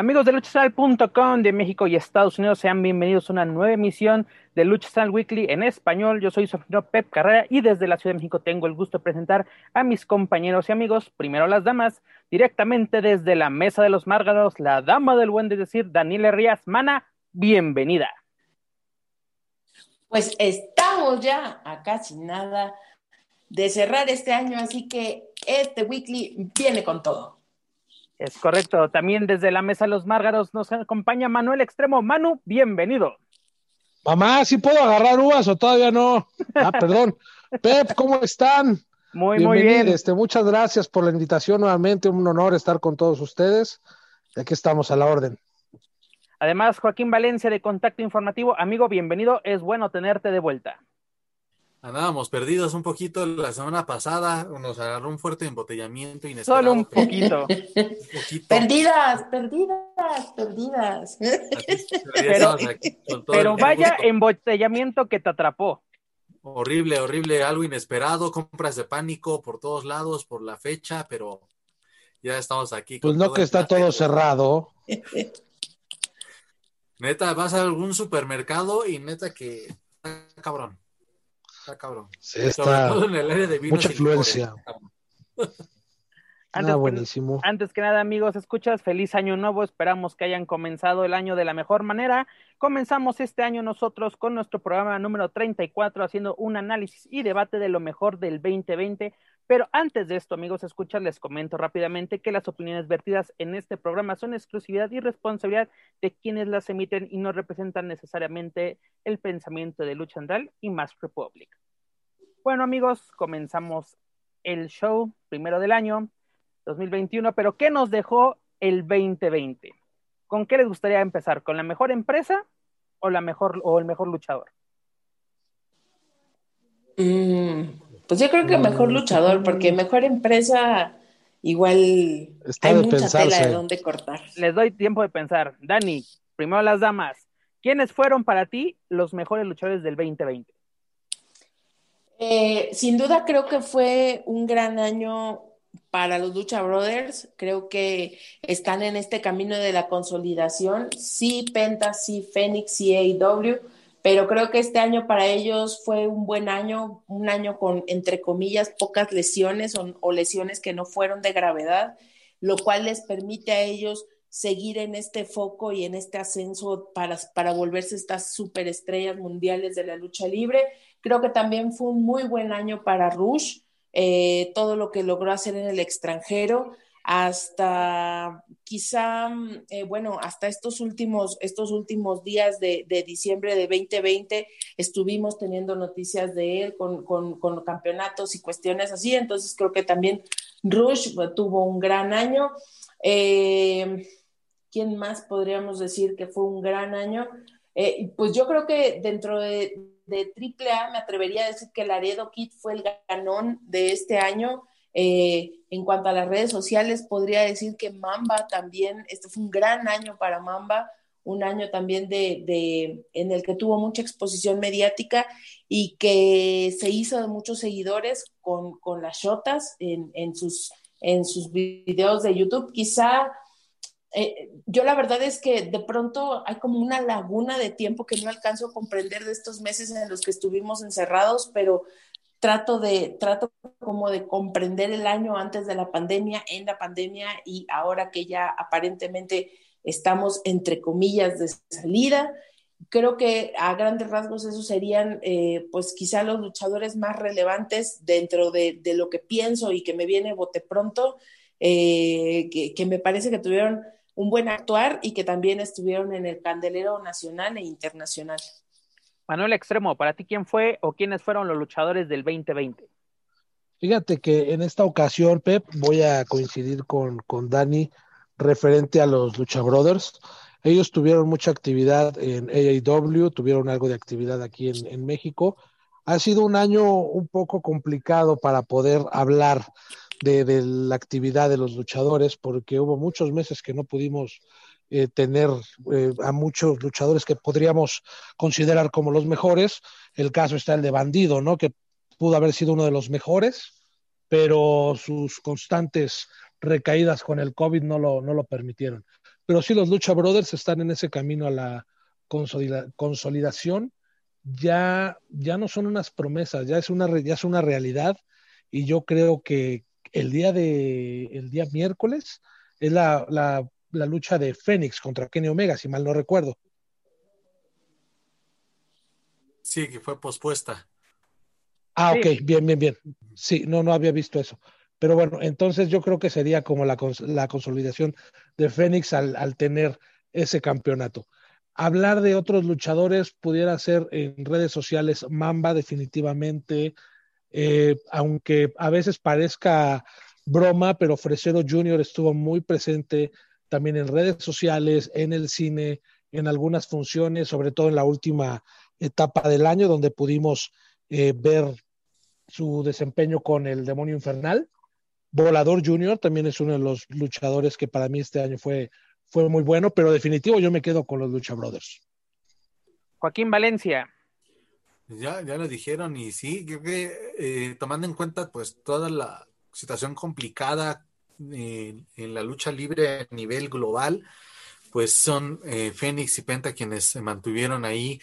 Amigos de luchacentral.com de México y Estados Unidos, sean bienvenidos a una nueva emisión de Lucha Central Weekly en español. Yo soy su Pep Carrera y desde la Ciudad de México tengo el gusto de presentar a mis compañeros y amigos, primero las damas, directamente desde la Mesa de los Márgaros, la dama del buen de decir, Daniela Rías. Mana, bienvenida. Pues estamos ya a casi nada de cerrar este año, así que este weekly viene con todo. Es correcto. También desde la Mesa de los Márgaros nos acompaña Manuel Extremo. Manu, bienvenido. Mamá, ¿sí puedo agarrar uvas o todavía no? Ah, perdón. Pep, ¿cómo están? Muy, muy bien. Este, muchas gracias por la invitación nuevamente. Un honor estar con todos ustedes. Aquí estamos a la orden. Además, Joaquín Valencia de Contacto Informativo. Amigo, bienvenido. Es bueno tenerte de vuelta. Andábamos perdidos un poquito la semana pasada, nos agarró un fuerte embotellamiento inesperado. Solo un poquito. un poquito. Perdidas, perdidas, perdidas. Pero, pero vaya embotellamiento que te atrapó. Horrible, horrible, algo inesperado, compras de pánico por todos lados, por la fecha, pero ya estamos aquí. Pues no que está todo cerrado. Neta, vas a algún supermercado y neta que está cabrón. Está cabrón. Sí, está en el área de vinos mucha influencia. Antes, Ah, que, buenísimo. antes que nada, amigos, escuchas, feliz año nuevo. Esperamos que hayan comenzado el año de la mejor manera. Comenzamos este año nosotros con nuestro programa número 34, haciendo un análisis y debate de lo mejor del 2020. Pero antes de esto, amigos, escuchas, les comento rápidamente que las opiniones vertidas en este programa son exclusividad y responsabilidad de quienes las emiten y no representan necesariamente el pensamiento de Lucha Andal y Mask Republic. Bueno, amigos, comenzamos el show primero del año 2021, pero ¿qué nos dejó el 2020? ¿Con qué les gustaría empezar? ¿Con la mejor empresa o la mejor o el mejor luchador? Mm, pues yo creo que mejor luchador, porque mejor empresa igual Está hay de mucha pensarse. tela de dónde cortar. Les doy tiempo de pensar. Dani, primero las damas. ¿Quiénes fueron para ti los mejores luchadores del 2020? Eh, sin duda creo que fue un gran año para los Lucha Brothers. Creo que están en este camino de la consolidación. Sí, Penta, sí, Fénix, sí, AEW, pero creo que este año para ellos fue un buen año, un año con, entre comillas, pocas lesiones o, lesiones que no fueron de gravedad, lo cual les permite a ellos seguir en este foco y en este ascenso para, para volverse estas superestrellas mundiales de la lucha libre. Creo que también fue un muy buen año para Rush, eh, todo lo que logró hacer en el extranjero, hasta quizá, eh, bueno, hasta estos últimos, estos últimos días de, diciembre de 2020 estuvimos teniendo noticias de él con, con, con campeonatos y cuestiones así, entonces creo que también Rush tuvo un gran año. Eh, ¿Quién más podríamos decir que fue un gran año? Eh, pues yo creo que dentro de, de AAA me atrevería a decir que Laredo Kid fue el ganón de este año. Eh, en cuanto a las redes sociales, podría decir que Mamba también, este fue un gran año para Mamba, un año también de, de, en el que tuvo mucha exposición mediática y que se hizo de muchos seguidores con, con las shotas en, en, sus, en sus videos de YouTube. Quizá eh, yo la verdad es que de pronto hay como una laguna de tiempo que no alcanzo a comprender de estos meses en los que estuvimos encerrados, pero trato de, trato como de comprender el año antes de la pandemia, en la pandemia y ahora que ya aparentemente estamos entre comillas de salida. creo que a grandes rasgos esos serían eh, pues quizá los luchadores más relevantes dentro de, lo que pienso y que me viene bote pronto, eh, que, me parece que tuvieron un buen actuar y que también estuvieron en el candelero nacional e internacional. Manuel Extremo, ¿para ti quién fue o quiénes fueron los luchadores del 2020? Fíjate que en esta ocasión, Pep, voy a coincidir con, con Dani referente a los Lucha Brothers. Ellos tuvieron mucha actividad en AAW, tuvieron algo de actividad aquí en, México. Ha sido un año un poco complicado para poder hablar de, la actividad de los luchadores, porque hubo muchos meses que no pudimos eh, tener eh, a muchos luchadores que podríamos considerar como los mejores. El caso está el de Bandido, ¿no? Que pudo haber sido uno de los mejores, pero sus constantes recaídas con el COVID no lo, no lo permitieron pero sí los Lucha Brothers están en ese camino a la consolidación. Ya, ya no son unas promesas, ya es una, ya es una realidad y yo creo que el día de el día miércoles es la, la, la lucha de Fénix contra Kenny Omega, si mal no recuerdo. Sí, que fue pospuesta. Ah, ok, bien, bien, bien. Sí, no, no había visto eso. Pero bueno, entonces yo creo que sería como la, la consolidación de Fénix al, tener ese campeonato. Hablar de otros luchadores pudiera ser en redes sociales Mamba definitivamente, eh, aunque a veces parezca broma, pero Fresero Jr. estuvo muy presente también en redes sociales, en el cine, en algunas funciones, sobre todo en la última etapa del año, donde pudimos eh, ver su desempeño con el demonio infernal. Volador Junior también es uno de los luchadores que para mí este año fue, fue muy bueno, pero definitivo yo me quedo con los Lucha Brothers. Joaquín Valencia. Ya, ya lo dijeron y sí, creo que eh, tomando en cuenta pues toda la situación complicada en la lucha libre a nivel global, pues son eh, Fénix y Penta quienes se mantuvieron ahí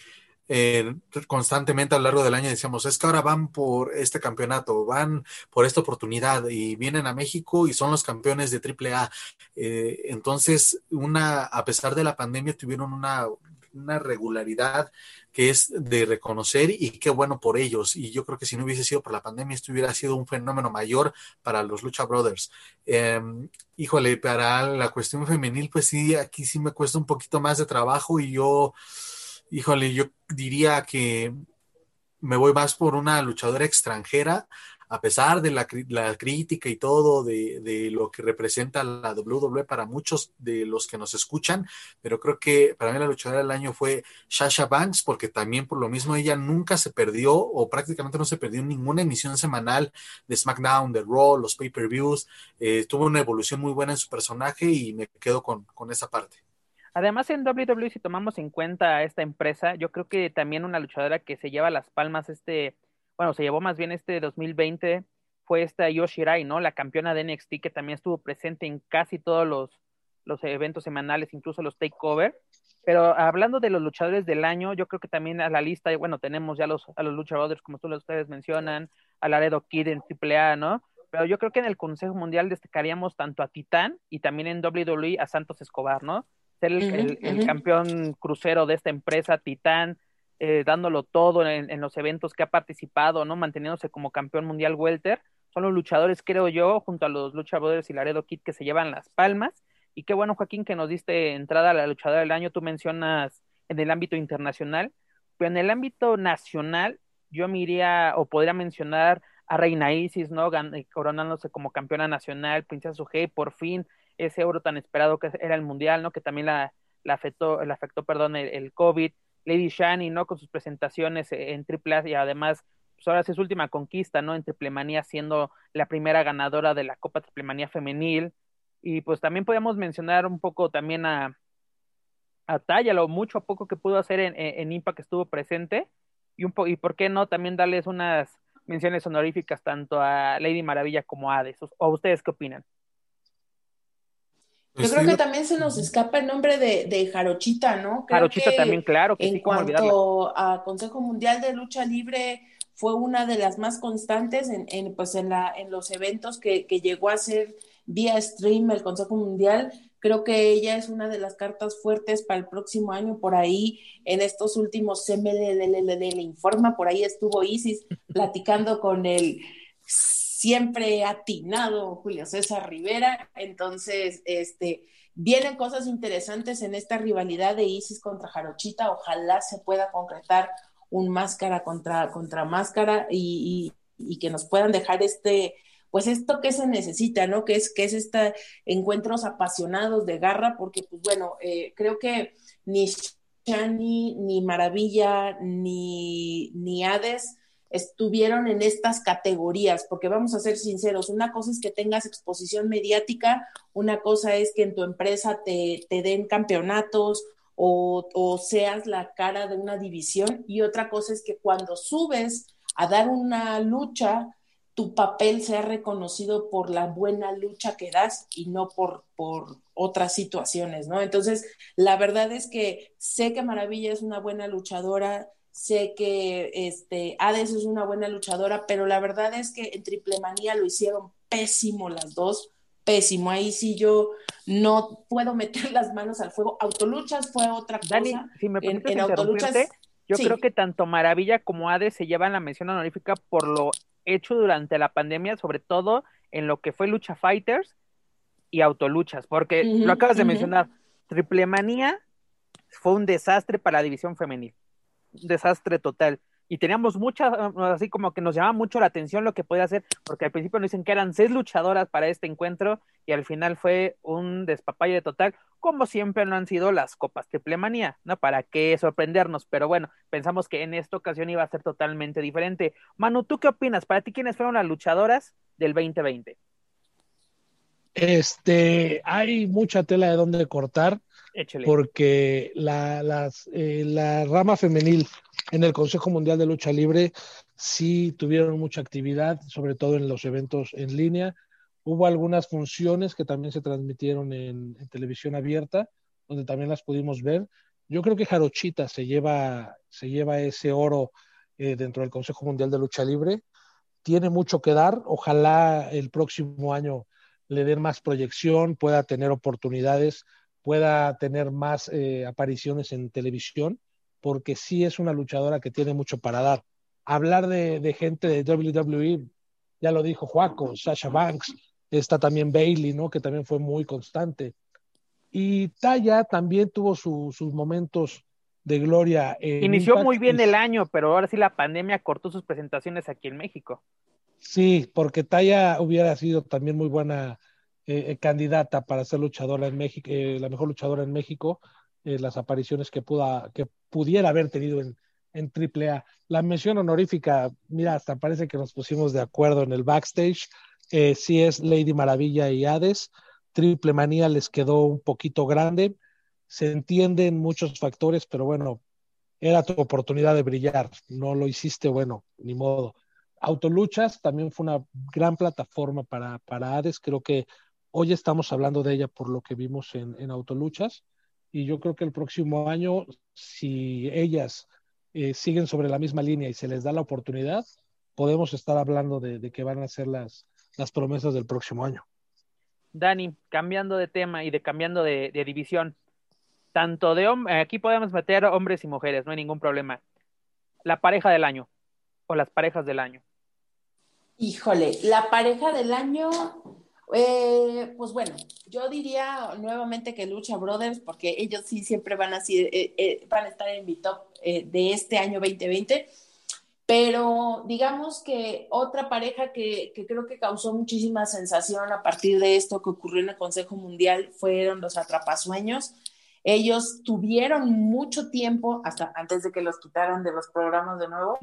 eh, constantemente a lo largo del año decíamos, es que ahora van por este campeonato, van por esta oportunidad y vienen a México y son los campeones de AAA. Eh, entonces, una, a pesar de la pandemia, tuvieron una, una regularidad que es de reconocer y qué bueno por ellos. Y yo creo que si no hubiese sido por la pandemia, esto hubiera sido un fenómeno mayor para los Lucha Brothers. Em, híjole, para la cuestión femenil, pues sí, aquí sí me cuesta un poquito más de trabajo y yo híjole, yo diría que me voy más por una luchadora extranjera, a pesar de la, crítica y todo de, lo que representa la WWE para muchos de los que nos escuchan, pero creo que para mí la luchadora del año fue Sasha Banks, porque también por lo mismo ella nunca se perdió o prácticamente no se perdió ninguna emisión semanal de SmackDown, de Raw, los pay-per-views, eh, tuvo una evolución muy buena en su personaje y me quedo con, con esa parte. Además, en WWE, si tomamos en cuenta esta empresa, yo creo que también una luchadora que se lleva las palmas este, bueno, se llevó más bien este 2020 fue esta Yoshirai, ¿no? La campeona de NXT que también estuvo presente en casi todos los, los eventos semanales, incluso los takeover. Pero hablando de los luchadores del año, yo creo que también a la lista, bueno, tenemos ya los, a los luchadores, como tú, ustedes mencionan, a Laredo Kid en AAA, ¿no? Pero yo creo que en el Consejo Mundial destacaríamos tanto a Titán y también en WWE a Santos Escobar, ¿no? ser el, campeón crucero de esta empresa, Titán, eh, dándolo todo en, los eventos que ha participado, ¿no? Manteniéndose como campeón mundial welter. Son los luchadores, creo yo, junto a los luchadores y Laredo Kid que se llevan las palmas. Y qué bueno, Joaquín, que nos diste entrada a la luchadora del año. Tú mencionas en el ámbito internacional, pero en el ámbito nacional, yo me iría o podría mencionar a Reina Isis, ¿no? coronándose como campeona nacional, Princesa Sujei, por fin ese oro tan esperado que era el mundial, ¿no? Que también la, la afectó, la afectó, perdón, el, COVID. Lady Shani, ¿no? Con sus presentaciones en triple y además, pues ahora sí su última conquista, ¿no? En Triplemanía siendo la primera ganadora de la Copa Triplemanía femenil. Y pues también podemos mencionar un poco también a, a Taya, lo mucho a poco que pudo hacer en, en, Impact que estuvo presente. Y, un y por qué no también darles unas menciones honoríficas tanto a Lady Maravilla como a Hades. ¿O ustedes qué opinan? Yo creo que también se nos escapa el nombre de, de Jarochita, ¿no? Jarochita también, claro. Que en cuanto a Consejo Mundial de Lucha Libre, fue una de las más constantes en, en pues en, la, en los eventos que, que llegó a ser vía stream el Consejo Mundial. Creo que ella es una de las cartas fuertes para el próximo año. Por ahí, en estos últimos CMLLL informa, por ahí estuvo Isis platicando con el siempre atinado Julio César Rivera. Entonces, este, vienen cosas interesantes en esta rivalidad de Isis contra Jarochita. Ojalá se pueda concretar un máscara contra, contra máscara y, y que nos puedan dejar este pues esto que se necesita, ¿no? Que es, que es estos encuentros apasionados de garra, porque pues bueno, eh, creo que ni Shani, ni Maravilla, ni, ni Hades estuvieron en estas categorías, porque vamos a ser sinceros, una cosa es que tengas exposición mediática, una cosa es que en tu empresa te, te den campeonatos o, o, seas la cara de una división, y otra cosa es que cuando subes a dar una lucha, tu papel sea reconocido por la buena lucha que das y no por, por otras situaciones, ¿no? Entonces, la verdad es que sé que Maravilla es una buena luchadora, sé que este, Hades es una buena luchadora, pero la verdad es que en Triple Manía lo hicieron pésimo las dos, pésimo. Ahí sí yo no puedo meter las manos al fuego. Autoluchas fue otra cosa. Dani, si me en, en Autoluchas yo creo que tanto Maravilla como Hades se llevan la mención honorífica por lo hecho durante la pandemia, sobre todo en lo que fue Lucha Fighters y Autoluchas, porque lo acabas de mencionar, Triple Manía fue un desastre para la división femenil, desastre total y teníamos muchas, así como que nos llamaba mucho la atención lo que podía hacer, porque al principio nos dicen que eran seis luchadoras para este encuentro y al final fue un despapalle total, como siempre no han sido las copas triple manía, ¿no? Para qué sorprendernos, pero bueno, pensamos que en esta ocasión iba a ser totalmente diferente. Manu, ¿tú qué opinas? Para ti, ¿quiénes fueron las luchadoras del 2020? Este, hay mucha tela de donde cortar, porque la, las, eh, la rama femenil en el Consejo Mundial de Lucha Libre sí tuvieron mucha actividad, sobre todo en los eventos en línea. Hubo algunas funciones que también se transmitieron en, televisión abierta, donde también las pudimos ver. Yo creo que Jarochita se lleva, se lleva ese oro eh, dentro del Consejo Mundial de Lucha Libre. Tiene mucho que dar. Ojalá el próximo año le den más proyección, pueda tener oportunidades, pueda tener más eh, apariciones en televisión porque sí es una luchadora que tiene mucho para dar. Hablar de, gente de WWE, ya lo dijo Juaco, Sasha Banks, está también Bailey, ¿no? Que también fue muy constante. Y Taya también tuvo sus momentos de gloria. Inició muy bien el año, pero ahora sí la pandemia cortó sus presentaciones aquí en México. Sí, porque Taya hubiera sido también muy buena eh, candidata para ser luchadora en México, eh, la mejor luchadora en México, eh, las apariciones que, que pudiera haber tenido en, en AAA. La mención honorífica, mira, hasta parece que nos pusimos de acuerdo en el backstage. Sí es Lady Maravilla y Hades. Triple Manía les quedó un poquito grande. Se entienden muchos factores, pero bueno, era tu oportunidad de brillar. No lo hiciste, bueno, ni modo. Autoluchas también fue una gran plataforma para, para Hades. Creo que hoy estamos hablando de ella por lo que vimos en, en Autoluchas y yo creo que el próximo año, si ellas eh, siguen sobre la misma línea y se les da la oportunidad, podemos estar hablando de, que van a ser las, las promesas del próximo año. Dani, cambiando de tema y de cambiando de, división, tanto de aquí podemos meter hombres y mujeres, no hay ningún problema. La pareja del año o las parejas del año. Híjole, la pareja del año, eh, pues bueno, yo diría nuevamente que Lucha Brothers, porque ellos sí siempre van a, eh, eh, van a estar en mi top de este año 2020. Pero digamos que otra pareja que, que, creo que causó muchísima sensación a partir de esto que ocurrió en el Consejo Mundial fueron los Atrapasueños. Ellos tuvieron mucho tiempo, hasta antes de que los quitaran de los programas de nuevo.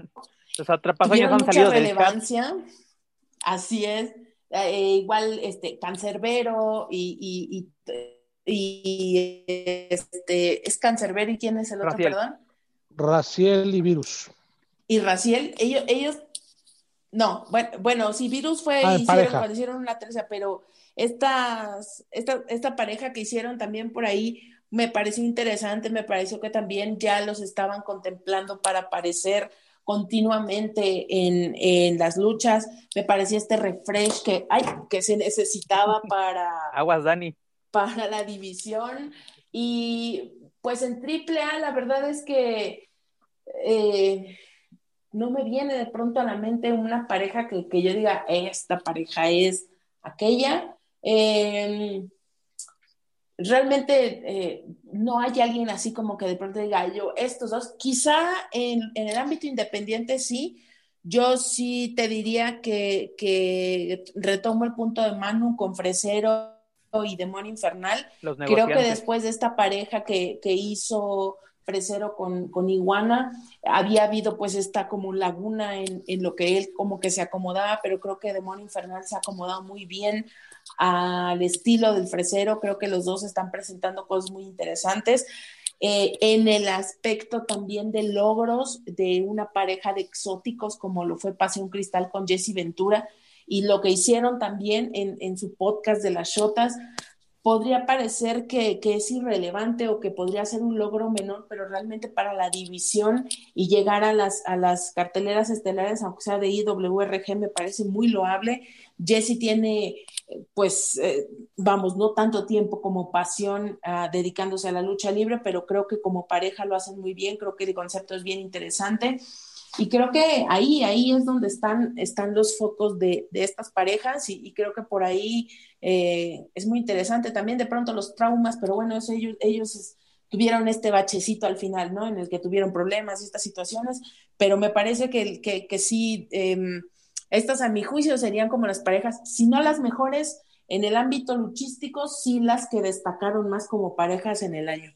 Los Atrapasueños han salido de relevancia. Así es eh, igual este cancerbero y, y, este es cancerbero y quién es el otro, perdón. Raciel y Virus. Y Raciel, ellos, ellos, no, bueno, bueno, sí, Virus fue, ah, hicieron, cuando hicieron una tercera, pero estas, esta, esta pareja que hicieron también por ahí me pareció interesante, me pareció que también ya los estaban contemplando para aparecer continuamente en, en, las luchas. Me parecía este refresh que, ay, que se necesitaba para... Aguas, Dani. Para la división. Y pues en triple A, la verdad es que eh, no me viene de pronto a la mente una pareja que, que yo diga, esta pareja es aquella. Eh, realmente eh, no hay alguien así como que de pronto diga yo, estos dos, quizá en, el ámbito independiente sí, yo sí te diría que, que, retomo el punto de Manu con Fresero y Demonio Infernal. Creo que después de esta pareja que, que hizo Fresero con, con, Iguana, había habido pues esta como laguna en, en, lo que él como que se acomodaba, pero creo que Demonio Infernal se ha acomodado muy bien al estilo del fresero. Creo que los dos están presentando cosas muy interesantes. Eh, en el aspecto también de logros de una pareja de exóticos como lo fue Pasión Cristal con Jesse Ventura y lo que hicieron también en, en su podcast de las Shotas, podría parecer que, que, es irrelevante o que podría ser un logro menor, pero realmente para la división y llegar a las, a las carteleras estelares, aunque sea de IWRG, me parece muy loable. Jesse tiene, pues, eh, vamos, no tanto tiempo como pasión uh, dedicándose a la lucha libre, pero creo que como pareja lo hacen muy bien, creo que el concepto es bien interesante. Y creo que ahí, ahí es donde están, están los focos de, de estas parejas y, y, creo que por ahí eh, es muy interesante también de pronto los traumas, pero bueno, eso ellos, ellos tuvieron este bachecito al final, ¿no? En el que tuvieron problemas y estas situaciones, pero me parece que, que, que sí, eh, estas a mi juicio serían como las parejas, si no las mejores en el ámbito luchístico, sí las que destacaron más como parejas en el año.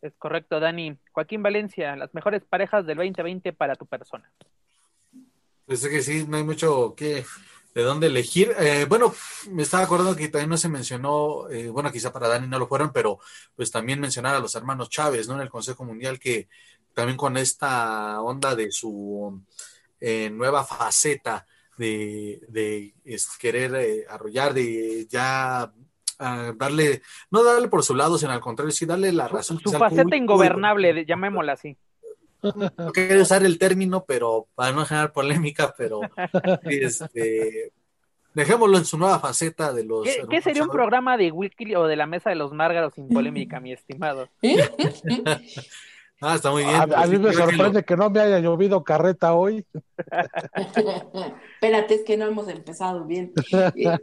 Es correcto, Dani. Joaquín Valencia, las mejores parejas del 2020 para tu persona. Pues es que sí, no hay mucho que de dónde elegir. Eh, bueno, me estaba acordando que también no se mencionó, eh, bueno, quizá para Dani no lo fueron, pero pues también mencionar a los hermanos Chávez, ¿no? En el Consejo Mundial, que también con esta onda de su eh, nueva faceta de, de es, querer eh, arrollar, de ya uh, darle, no darle por su lado, sino al contrario, sí darle la razón. Su, su faceta ingobernable, llamémosla así. No quería usar el término, pero para no generar polémica, pero este, dejémoslo en su nueva faceta de los. ¿Qué, ¿qué sería un programa de Wiki o de la mesa de los Márgaros sin polémica, mi estimado? Ah, está muy bien. A, a mí me sorprende que, lo... que, no me haya llovido carreta hoy. Espérate, es que no hemos empezado bien.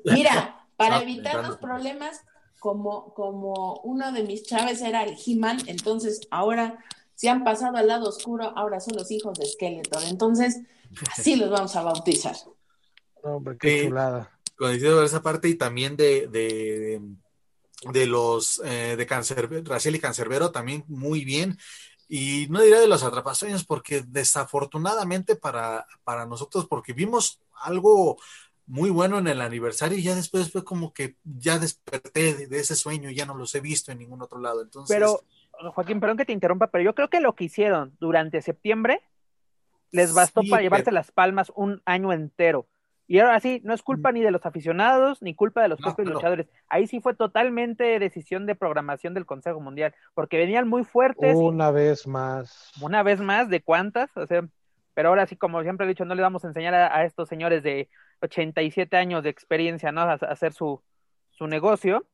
Mira, para evitar los problemas, como, como uno de mis chaves era el He-Man, entonces ahora se han pasado al lado oscuro, ahora son los hijos de Skeletor. Entonces, así los vamos a bautizar. Hombre, qué eh, chulada. Coincido esa parte y también de, de, de los eh, de Cancer, Raciel y Cancerbero también muy bien. Y no diré de los atrapasueños, porque desafortunadamente para, para nosotros, porque vimos algo muy bueno en el aniversario y ya después fue como que ya desperté de, de ese sueño y ya no los he visto en ningún otro lado. Entonces, pero, Joaquín, perdón que te interrumpa, pero yo creo que lo que hicieron durante septiembre les bastó sí, para llevarse pero... las palmas un año entero. Y ahora sí, no es culpa ni de los aficionados, ni culpa de los no, propios luchadores. Ahí sí fue totalmente decisión de programación del Consejo Mundial, porque venían muy fuertes. Una y, vez más. Una vez más, ¿de cuántas? O sea, pero ahora sí, como siempre he dicho, no le vamos a enseñar a, a estos señores de 87 años de experiencia, ¿no? A, a hacer su, su negocio.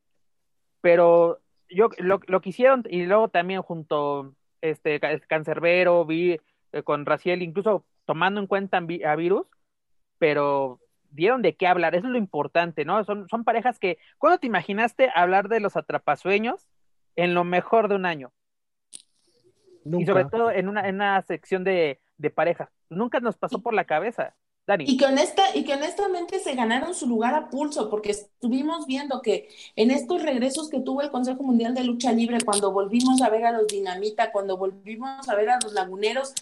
Pero yo lo, lo que hicieron, y luego también junto este Cancerbero, vi eh, con Raciel, incluso tomando en cuenta a Virus, pero dieron de qué hablar, eso es lo importante, ¿no? Son, son parejas que, ¿cuándo te imaginaste hablar de los atrapasueños en lo mejor de un año? Nunca. Y sobre todo en una, en una sección de, de parejas. Nunca nos pasó por la cabeza. Y que, honesta, y que honestamente se ganaron su lugar a pulso, porque estuvimos viendo que en estos regresos que tuvo el Consejo Mundial de Lucha Libre, cuando volvimos a ver a los Dinamita, cuando volvimos a ver a los Laguneros,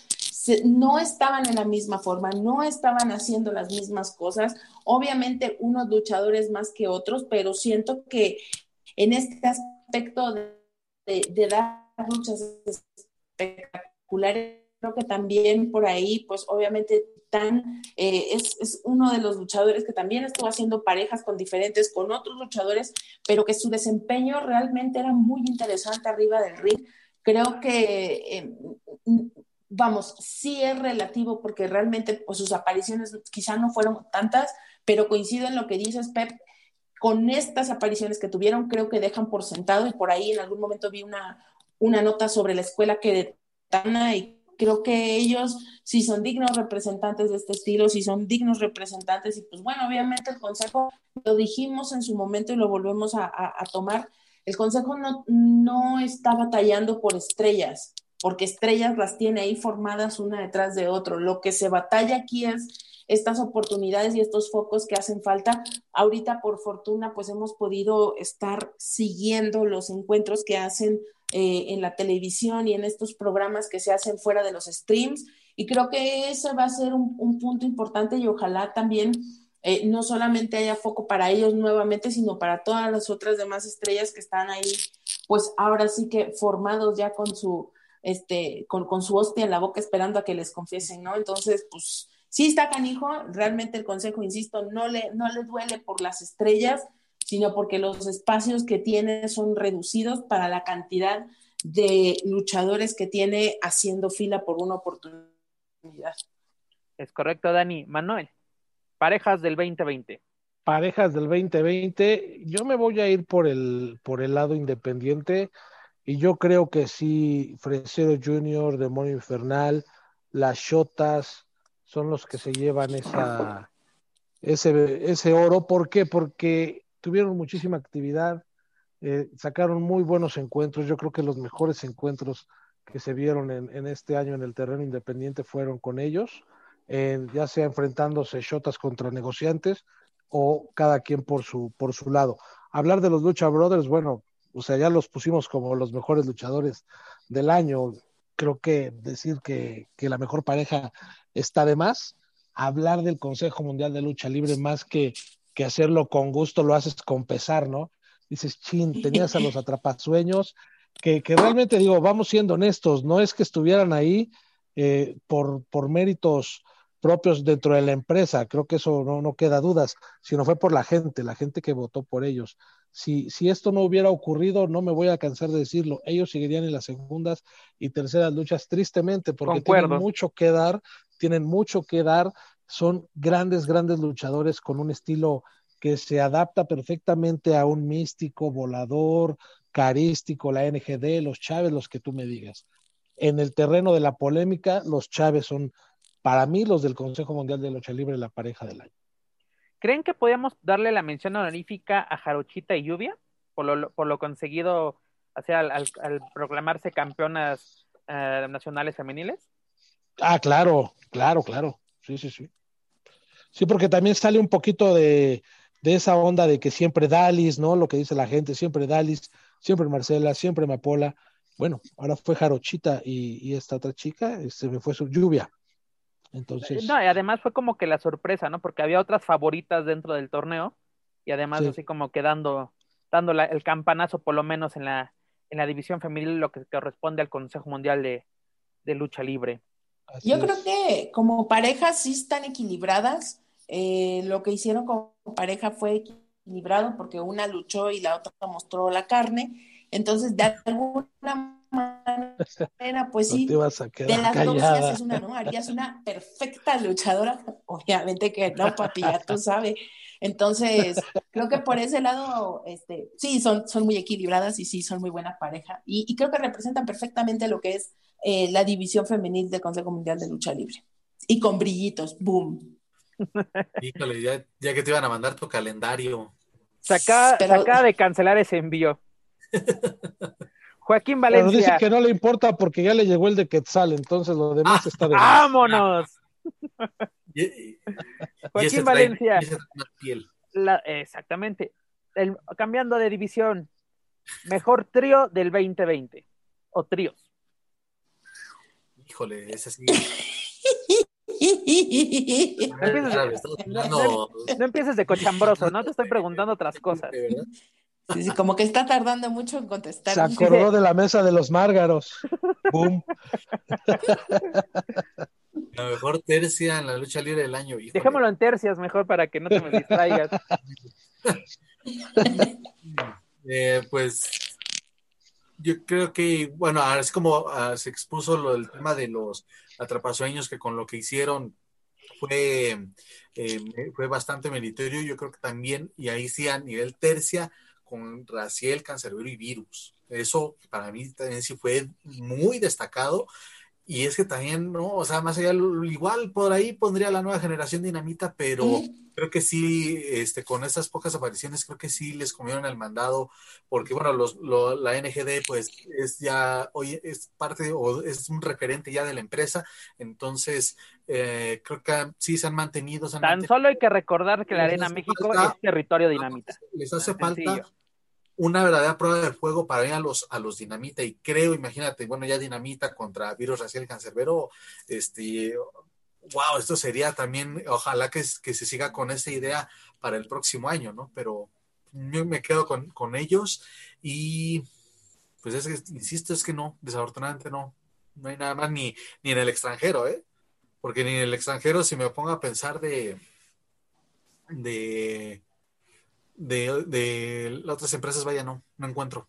no estaban en la misma forma, no estaban haciendo las mismas cosas. Obviamente unos luchadores más que otros, pero siento que en este aspecto de, de dar luchas espectaculares, creo que también por ahí, pues obviamente Tan, eh, es, es, uno de los luchadores que también estuvo haciendo parejas con diferentes, con otros luchadores, pero que su desempeño realmente era muy interesante arriba del ring. Creo que eh, vamos, sí es relativo porque realmente pues, sus apariciones quizá no fueron tantas, pero coincido en lo que dices, Pep, con estas apariciones que tuvieron, creo que dejan por sentado y por ahí en algún momento vi una, una nota sobre la escuela que Tana y creo que ellos sí son dignos representantes de este estilo, sí son dignos representantes y pues bueno, obviamente el consejo, lo dijimos en su momento y lo volvemos a, a tomar, el consejo no, no está batallando por estrellas, porque estrellas las tiene ahí formadas una detrás de otro. Lo que se batalla aquí es estas oportunidades y estos focos que hacen falta. Ahorita, por fortuna, pues hemos podido estar siguiendo los encuentros que hacen eh, en la televisión y en estos programas que se hacen fuera de los streams. Y creo que ese va a ser un, punto importante y ojalá también eh, no solamente haya foco para ellos nuevamente, sino para todas las otras demás estrellas que están ahí, pues ahora sí que formados ya con su este, con, con su hostia en la boca esperando a que les confiesen, ¿no? Entonces, pues sí está canijo, realmente el consejo, insisto, no le, no le duele por las estrellas, sino porque los espacios que tiene son reducidos para la cantidad de luchadores que tiene haciendo fila por una oportunidad. Es correcto, Dani. Manuel, parejas del 2020. Parejas del 2020, yo me voy a ir por el, por el lado independiente. Y yo creo que sí, Fresero Junior, Demonio Infernal, las Shotas son los que se llevan esa, ese, ese oro. ¿Por qué? Porque tuvieron muchísima actividad, eh, sacaron muy buenos encuentros. Yo creo que los mejores encuentros que se vieron en, este año en el terreno independiente fueron con ellos, ya sea enfrentándose Shotas contra negociantes o cada quien por su, por su lado. Hablar de los Lucha Brothers, bueno, o sea, ya los pusimos como los mejores luchadores del año. Creo que decir que, la mejor pareja está de más. Hablar del Consejo Mundial de Lucha Libre más que, que hacerlo con gusto, lo haces con pesar, ¿no? Dices, chin, tenías a los atrapasueños, que, que realmente digo, vamos siendo honestos, no es que estuvieran ahí eh, por, por méritos propios dentro de la empresa, creo que eso no, no queda dudas, sino fue por la gente, la gente que votó por ellos. Si, si esto no hubiera ocurrido, no me voy a cansar de decirlo, ellos seguirían en las segundas y terceras luchas tristemente porque tienen mucho que dar, tienen mucho que dar, son grandes, grandes luchadores con un estilo que se adapta perfectamente a un místico, volador, carístico, la NGD, los Chávez, los que tú me digas. En el terreno de la polémica, los Chávez son, para mí, los del Consejo Mundial de Lucha Libre, la pareja del año. ¿Creen que podríamos darle la mención honorífica a Jarochita y Lluvia por lo, por lo conseguido hacia al, al, proclamarse campeonas eh, nacionales femeniles? Ah, claro, claro, claro. Sí, sí, sí. Sí, porque también sale un poquito de, de esa onda de que siempre Dalis, ¿no? Lo que dice la gente, siempre Dalis, siempre Marcela, siempre Mapola. Bueno, ahora fue Jarochita y, y esta otra chica, se me fue su lluvia. Entonces. No, y además fue como que la sorpresa, ¿no? Porque había otras favoritas dentro del torneo y además así como que dando, el campanazo por lo menos en la, en la división femenil, lo que corresponde al Consejo Mundial de, Lucha Libre. Yo creo que como parejas sí están equilibradas. Eh, lo que hicieron como pareja fue equilibrado porque una luchó y la otra mostró la carne. Entonces, de alguna manera, pues sí, de las dos haces una, ¿no? Harías una perfecta luchadora, obviamente que no, papi, ya tú sabes. Entonces, creo que por ese lado, este, sí, son, son muy equilibradas y sí, son muy buena pareja. Y, creo que representan perfectamente lo que es eh, la división femenil del Consejo Mundial de Lucha Libre. Y con brillitos, boom. Híjole, ya, ya que te iban a mandar tu calendario. Se acaba de cancelar ese envío. Joaquín Valencia. Pero dice que no le importa porque ya le llegó el de Quetzal, entonces lo demás está de ¡Vámonos! Joaquín Valencia. exactamente. cambiando de división. Mejor trío del 2020. O tríos. Híjole. No empieces, de, cochambroso, no te estoy preguntando otras cosas. Sí, sí, como que está tardando mucho en contestar. Se acordó de la mesa de los márgaros. ¡Bum! La mejor tercia en la lucha libre del año. Dejémoslo en tercias mejor para que no te me distraigas. Eh, pues yo creo que, bueno, es como ah, se expuso lo del tema de los atrapasueños, que con lo que hicieron fue, eh, fue bastante meritorio. Yo creo que también, y ahí sí a nivel tercia, con Raciel, Cancerbero y Virus. Eso para mí también sí fue muy destacado. Y es que también, ¿no? O sea, más allá, igual por ahí pondría la nueva generación dinamita, pero creo que sí, este, con esas pocas apariciones, creo que sí les comieron el mandado, porque bueno, los, la NGD pues es ya, hoy es parte o es un referente ya de la empresa, entonces eh, creo que sí se han mantenido. Tan solo hay que recordar que la Arena México es territorio dinamita. Les hace falta una verdadera prueba de fuego para ir a los, a los dinamita y creo, imagínate, bueno, ya dinamita contra virus racial cancerbero, este, wow, esto sería también, ojalá que, que se siga con esa idea para el próximo año, ¿no? Pero yo me quedo con, con ellos y pues es que, insisto, es que no, desafortunadamente no, no hay nada más ni, ni en el extranjero, ¿eh? Porque ni en el extranjero, si me pongo a pensar de, de, de, de las otras empresas, vaya, no, no encuentro.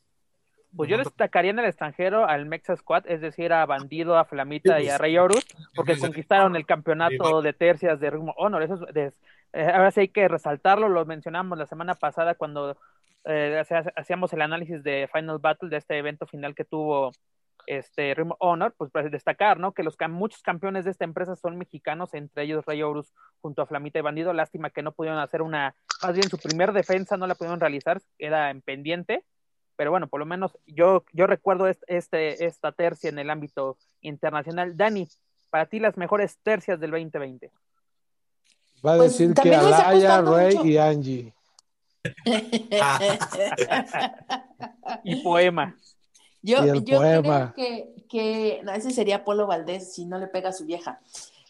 Pues yo destacaría en el extranjero al Mexa Squad, es decir, a Bandido, a Flamita y a Rey Horus, porque conquistaron el campeonato de tercias de Ritmo Honor. Eso es, eh, ahora sí hay que resaltarlo, lo mencionamos la semana pasada cuando eh, hacíamos el análisis de Final Battle, de este evento final que tuvo este Ritmo Honor, pues para destacar, ¿no? Que los muchos campeones de esta empresa son mexicanos, entre ellos Rey Horus junto a Flamita y Bandido. Lástima que no pudieron hacer una, más bien su primer defensa no la pudieron realizar, era en pendiente, pero bueno, por lo menos yo, yo recuerdo este, esta tercia en el ámbito internacional. Dani, para ti las mejores tercias del 2020. Va a pues, decir que Alaya, Rey y Angie. y poema. Yo, yo creo que, que, no, ese sería Polo Valdés si no le pega a su vieja.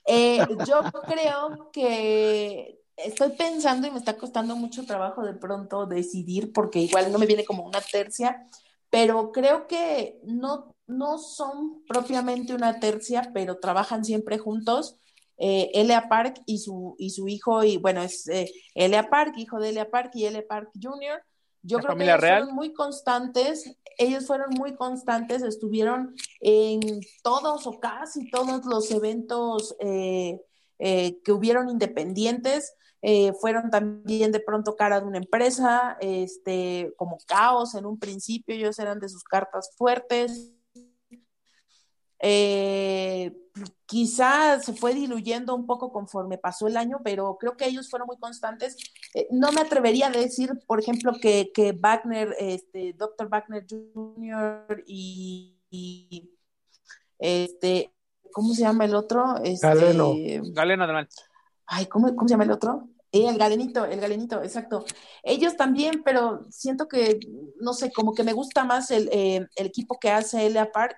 Eh, yo creo que estoy pensando y me está costando mucho trabajo de pronto decidir porque igual no me viene como una tercia, pero creo que no, no son propiamente una tercia, pero trabajan siempre juntos. Eh, Elia Park y su, y su hijo, y bueno, es eh, Elia Park, hijo de Elia Park y Elia Park Jr. Yo creo que fueron muy constantes, ellos fueron muy constantes, estuvieron en todos o casi todos los eventos eh, que hubieron independientes. Eh, fueron también de pronto cara de una empresa, este, como caos en un principio, ellos eran de sus cartas fuertes. Eh, quizás se fue diluyendo un poco conforme pasó el año, pero creo que ellos fueron muy constantes. Eh, no me atrevería a decir, por ejemplo, que, que Wagner, este, Dr. Wagner Jr. y, este, ¿cómo se llama el otro? Este, Galeno. Galeno, además ay, ¿cómo, ¿cómo se llama el otro? Eh, el galenito, el galenito, exacto. Ellos también, pero siento que, no sé, como que me gusta más el, eh, equipo que hace Elia Park.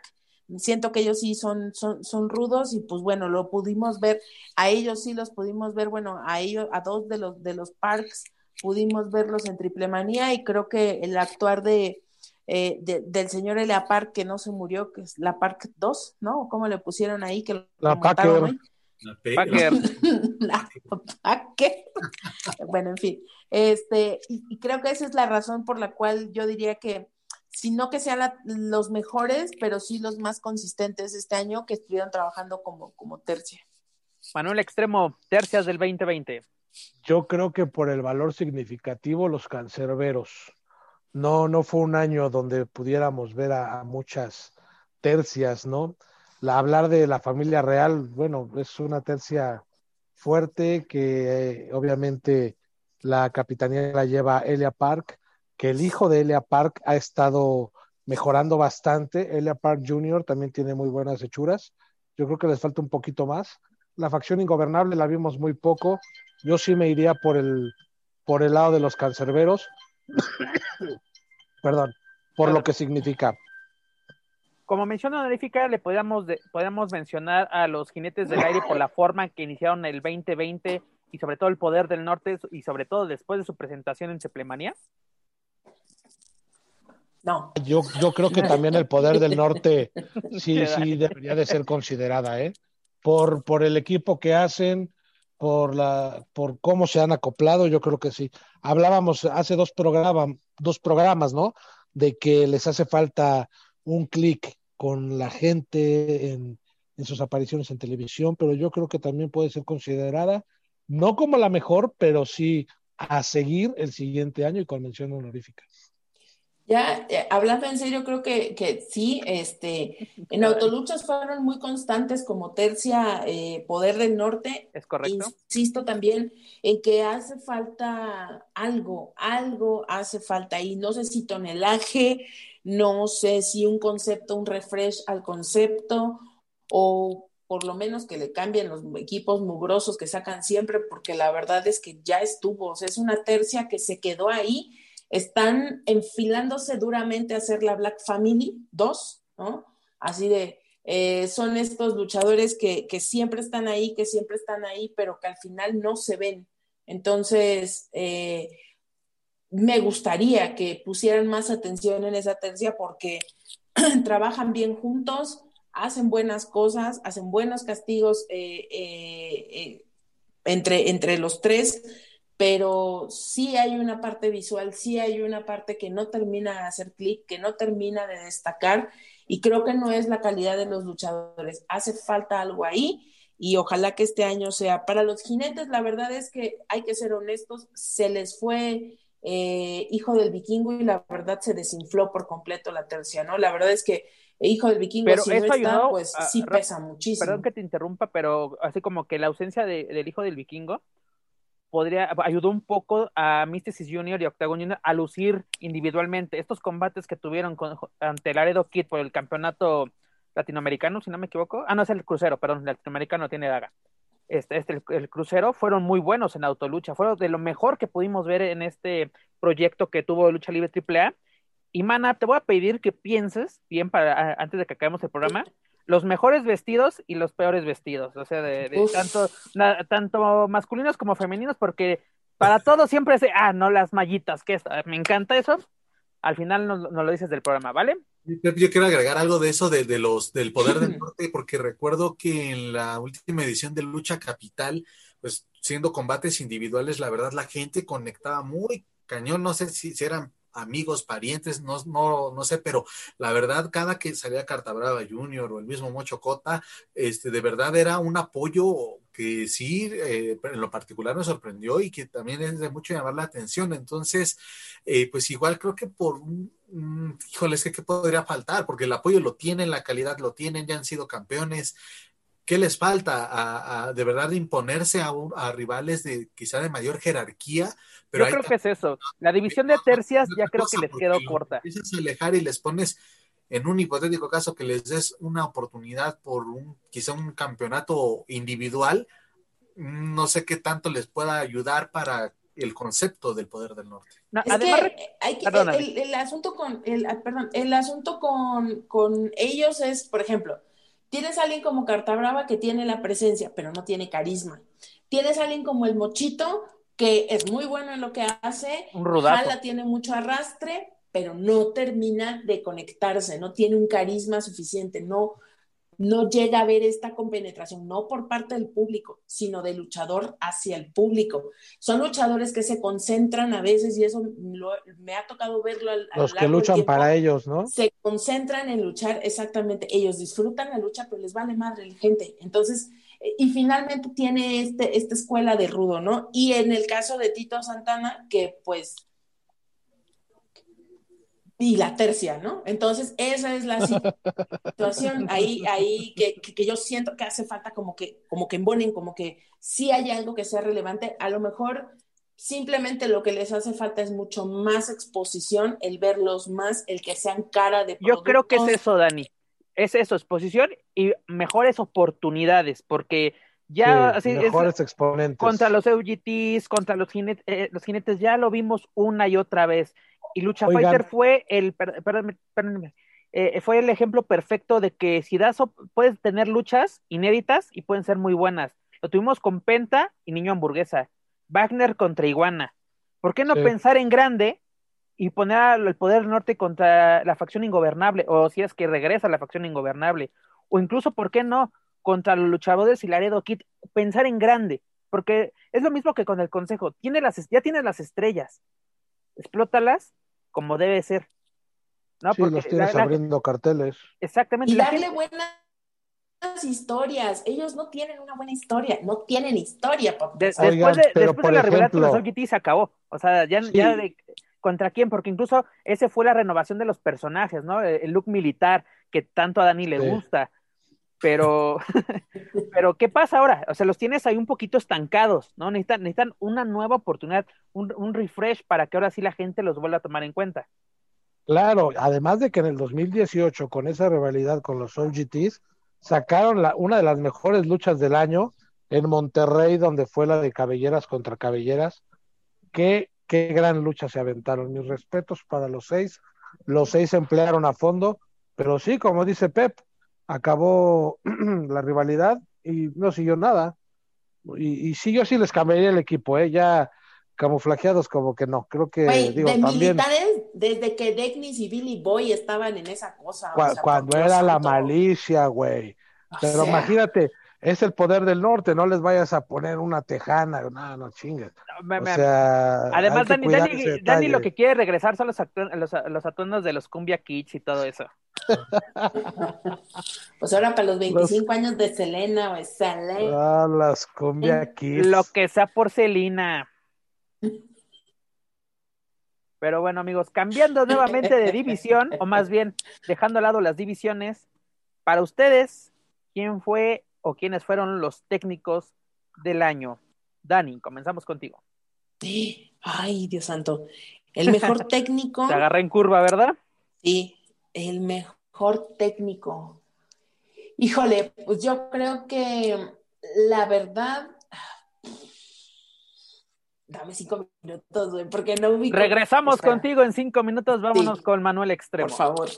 Siento que ellos sí son, son, son rudos y pues bueno, lo pudimos ver, a ellos sí los pudimos ver, bueno, a ellos, a dos de los, de los Parks pudimos verlos en triple manía y creo que el actuar de, eh, del señor Elia Park que no se murió, que es la Park 2, ¿no? ¿Cómo le pusieron ahí? Que la Packer. bueno, en fin. Este, y, creo que esa es la razón por la cual yo diría que, si no que sean los mejores, pero sí los más consistentes este año que estuvieron trabajando como, como tercia. Manuel Extremo, tercias del 2020. Yo creo que por el valor significativo, los cancerberos. No, no fue un año donde pudiéramos ver a muchas tercias, ¿no? hablar de la familia real, bueno, es una tercia fuerte que eh, obviamente la capitanía la lleva Elia Park, que el hijo de Elia Park ha estado mejorando bastante. Elia Park Jr. también tiene muy buenas hechuras. Yo creo que les falta un poquito más. La facción ingobernable la vimos muy poco. Yo sí me iría por el, por el lado de los cancerberos. Perdón, por lo que significa como mención honorífica, le podríamos, mencionar a los jinetes del aire por la forma en que iniciaron el 2020 y sobre todo el poder del norte y sobre todo después de su presentación en Ceplemanía. No. Yo, yo creo que también el poder del norte sí, sí debería de ser considerada, ¿eh? Por, por el equipo que hacen, por la, por cómo se han acoplado, yo creo que sí. Hablábamos hace dos programas, dos programas, ¿no? De que les hace falta un clic con la gente en, en sus apariciones en televisión, pero yo creo que también puede ser considerada no como la mejor, pero sí a seguir el siguiente año y con mención honorífica. Ya, eh, hablando en serio, creo que, que sí, este, en autoluchas fueron muy constantes como tercia eh, Poder del Norte. Es correcto. Insisto también en que hace falta algo, algo hace falta y no sé si tonelaje, no sé si un concepto, un refresh al concepto o por lo menos que le cambien los equipos mugrosos que sacan siempre, porque la verdad es que ya estuvo, o sea, es una tercia que se quedó ahí están enfilándose duramente a hacer la Black Family 2, ¿no? Así de, eh, son estos luchadores que, siempre están ahí, que siempre están ahí, pero que al final no se ven. Entonces, eh, me gustaría que pusieran más atención en esa tercia porque trabajan bien juntos, hacen buenas cosas, hacen buenos castigos eh, entre, entre los tres pero sí hay una parte visual, sí hay una parte que no termina de hacer clic, que no termina de destacar y creo que no es la calidad de los luchadores. Hace falta algo ahí y ojalá que este año sea. Para los jinetes, la verdad es que hay que ser honestos, se les fue eh, Hijo del Vikingo y la verdad se desinfló por completo la tercia, ¿no? La verdad es que Hijo del Vikingo, pero si no está, pues sí pesa muchísimo. Perdón que te interrumpa, pero así como que la ausencia del Hijo del Vikingo podría, ayudó un poco a Mysticis Junior y Octagon Junior a lucir individualmente. Estos combates que tuvieron con, ante Laredo Kid por el campeonato latinoamericano, si no me equivoco. Ah, no, es el crucero, perdón, el latinoamericano tiene daga. Este, este, el, crucero fueron muy buenos en autolucha, fueron de lo mejor que pudimos ver en este proyecto que tuvo Lucha Libre AAA. Y Mana, te voy a pedir que pienses bien para antes de que acabemos el programa los mejores vestidos y los peores vestidos, o sea, de, tanto, tanto masculinos como femeninos, porque para todos siempre es, ah, no las mallitas, que me encanta eso, al final nos, lo dices del programa, ¿vale? Yo quiero agregar algo de eso de, los del poder del norte, porque recuerdo que en la última edición de Lucha Capital, pues siendo combates individuales, la verdad la gente conectaba muy cañón, no sé si, si eran amigos, parientes, no, no, no sé, pero la verdad, cada que salía Carta Brava Junior o el mismo Mocho Cota, este, de verdad era un apoyo que sí, eh, en lo particular me sorprendió y que también es de mucho llamar la atención. Entonces, eh, pues igual creo que por un, híjole, que ¿qué podría faltar? Porque el apoyo lo tienen, la calidad lo tienen, ya han sido campeones. ¿Qué les falta? A, de verdad imponerse a, a, rivales de quizá de mayor jerarquía. Pero Yo creo que es eso. La división de tercias ya creo que les quedó corta. Empiezas a alejar y les pones, en un hipotético caso, que les des una oportunidad por un, quizá un campeonato individual, no sé qué tanto les pueda ayudar para el concepto del poder del norte. es que, hay que el, asunto con el, ah, perdón, el asunto con, con ellos es, por ejemplo, Tienes a alguien como Carta Brava que tiene la presencia, pero no tiene carisma. Tienes a alguien como el Mochito, que es muy bueno en lo que hace. Un rodazo. tiene mucho arrastre, pero no termina de conectarse, no tiene un carisma suficiente, no, no llega a ver esta compenetración, no por parte del público, sino del luchador hacia el público. Son luchadores que se concentran a veces, y eso me ha tocado verlo al, Los que luchan para ellos, ¿no? Se concentran en luchar, exactamente. Ellos disfrutan la lucha, pero les vale madre la gente. Entonces, y finalmente tiene este, esta escuela de rudo, ¿no? Y en el caso de Tito Santana, que pues y la tercia, ¿no? Entonces, esa es la situación ahí, ahí que, que, yo siento que hace falta como que, como que embonen, como que sí hay algo que sea relevante. A lo mejor simplemente lo que les hace falta es mucho más exposición, el verlos más, el que sean cara de Yo creo que es eso, Dani. Es eso, exposición y mejores oportunidades, porque ya así mejores exponentes. contra los UGTs, contra los jinetes, eh, los jinetes ya lo vimos una y otra vez y Lucha Fighter fue el, eh, fue el ejemplo perfecto de que si das, puedes tener luchas inéditas y pueden ser muy buenas. Lo tuvimos con Penta y Niño Hamburguesa, Wagner contra Iguana. ¿Por qué no pensar en grande y poner el poder norte contra la facción ingobernable? O si es que regresa la facción ingobernable. O incluso, ¿por qué no? Contra los luchadores y Laredo Kid. Pensar en grande. Porque es lo mismo que con el consejo. Tiene las, ya tienes las estrellas. Explótalas como debe ser. ¿no? Sí, los tienes abriendo carteles. Exactamente. Y darle buenas historias. Ellos no tienen una buena historia, no tienen historia. después de, después de la rivalidad con los OGT se acabó. O sea, ya, ya de, ¿contra quién? Porque incluso ese fue la renovación de los personajes, ¿no? El look militar que tanto a Dani le gusta. Pero, pero, ¿qué pasa ahora? O sea, los tienes ahí un poquito estancados, ¿no? Necesitan, necesitan una nueva oportunidad, un, un refresh para que ahora sí la gente los vuelva a tomar en cuenta. Claro, además de que en el 2018, con esa rivalidad con los OGTs, sacaron la, una de las mejores luchas del año en Monterrey, donde fue la de cabelleras contra cabelleras. Qué, qué gran lucha se aventaron. Mis respetos para los seis. Los seis se emplearon a fondo, pero sí, como dice Pep, acabó la rivalidad y no siguió nada. Y, y sí, yo sí les cambiaría el equipo, ¿eh? ya camuflajeados como que no, creo que digo, de militares, desde que Degnis y Billy Boy estaban en esa cosa. cuando era la malicia, güey. Pero imagínate, es el poder del norte, no les vayas a poner una tejana, no, no chingues. o sea, Además, Dani, Dani, lo que quiere regresar son los, los, los, atuendos de los cumbia kits y todo eso. pues ahora para los 25 años de Selena o Selena. Ah, las cumbia kits. Lo que sea por Selena. Pero bueno, amigos, cambiando nuevamente de división, o más bien dejando al lado las divisiones, para ustedes, ¿quién fue o quiénes fueron los técnicos del año? Dani, comenzamos contigo. Ay, Dios santo. El mejor técnico. Se agarra en curva, ¿verdad? Sí, el mejor técnico. Híjole, pues yo creo que la verdad, Dame cinco minutos, güey, porque no ubico. Regresamos contigo en cinco minutos, vámonos con Manuel Extremo. Por favor.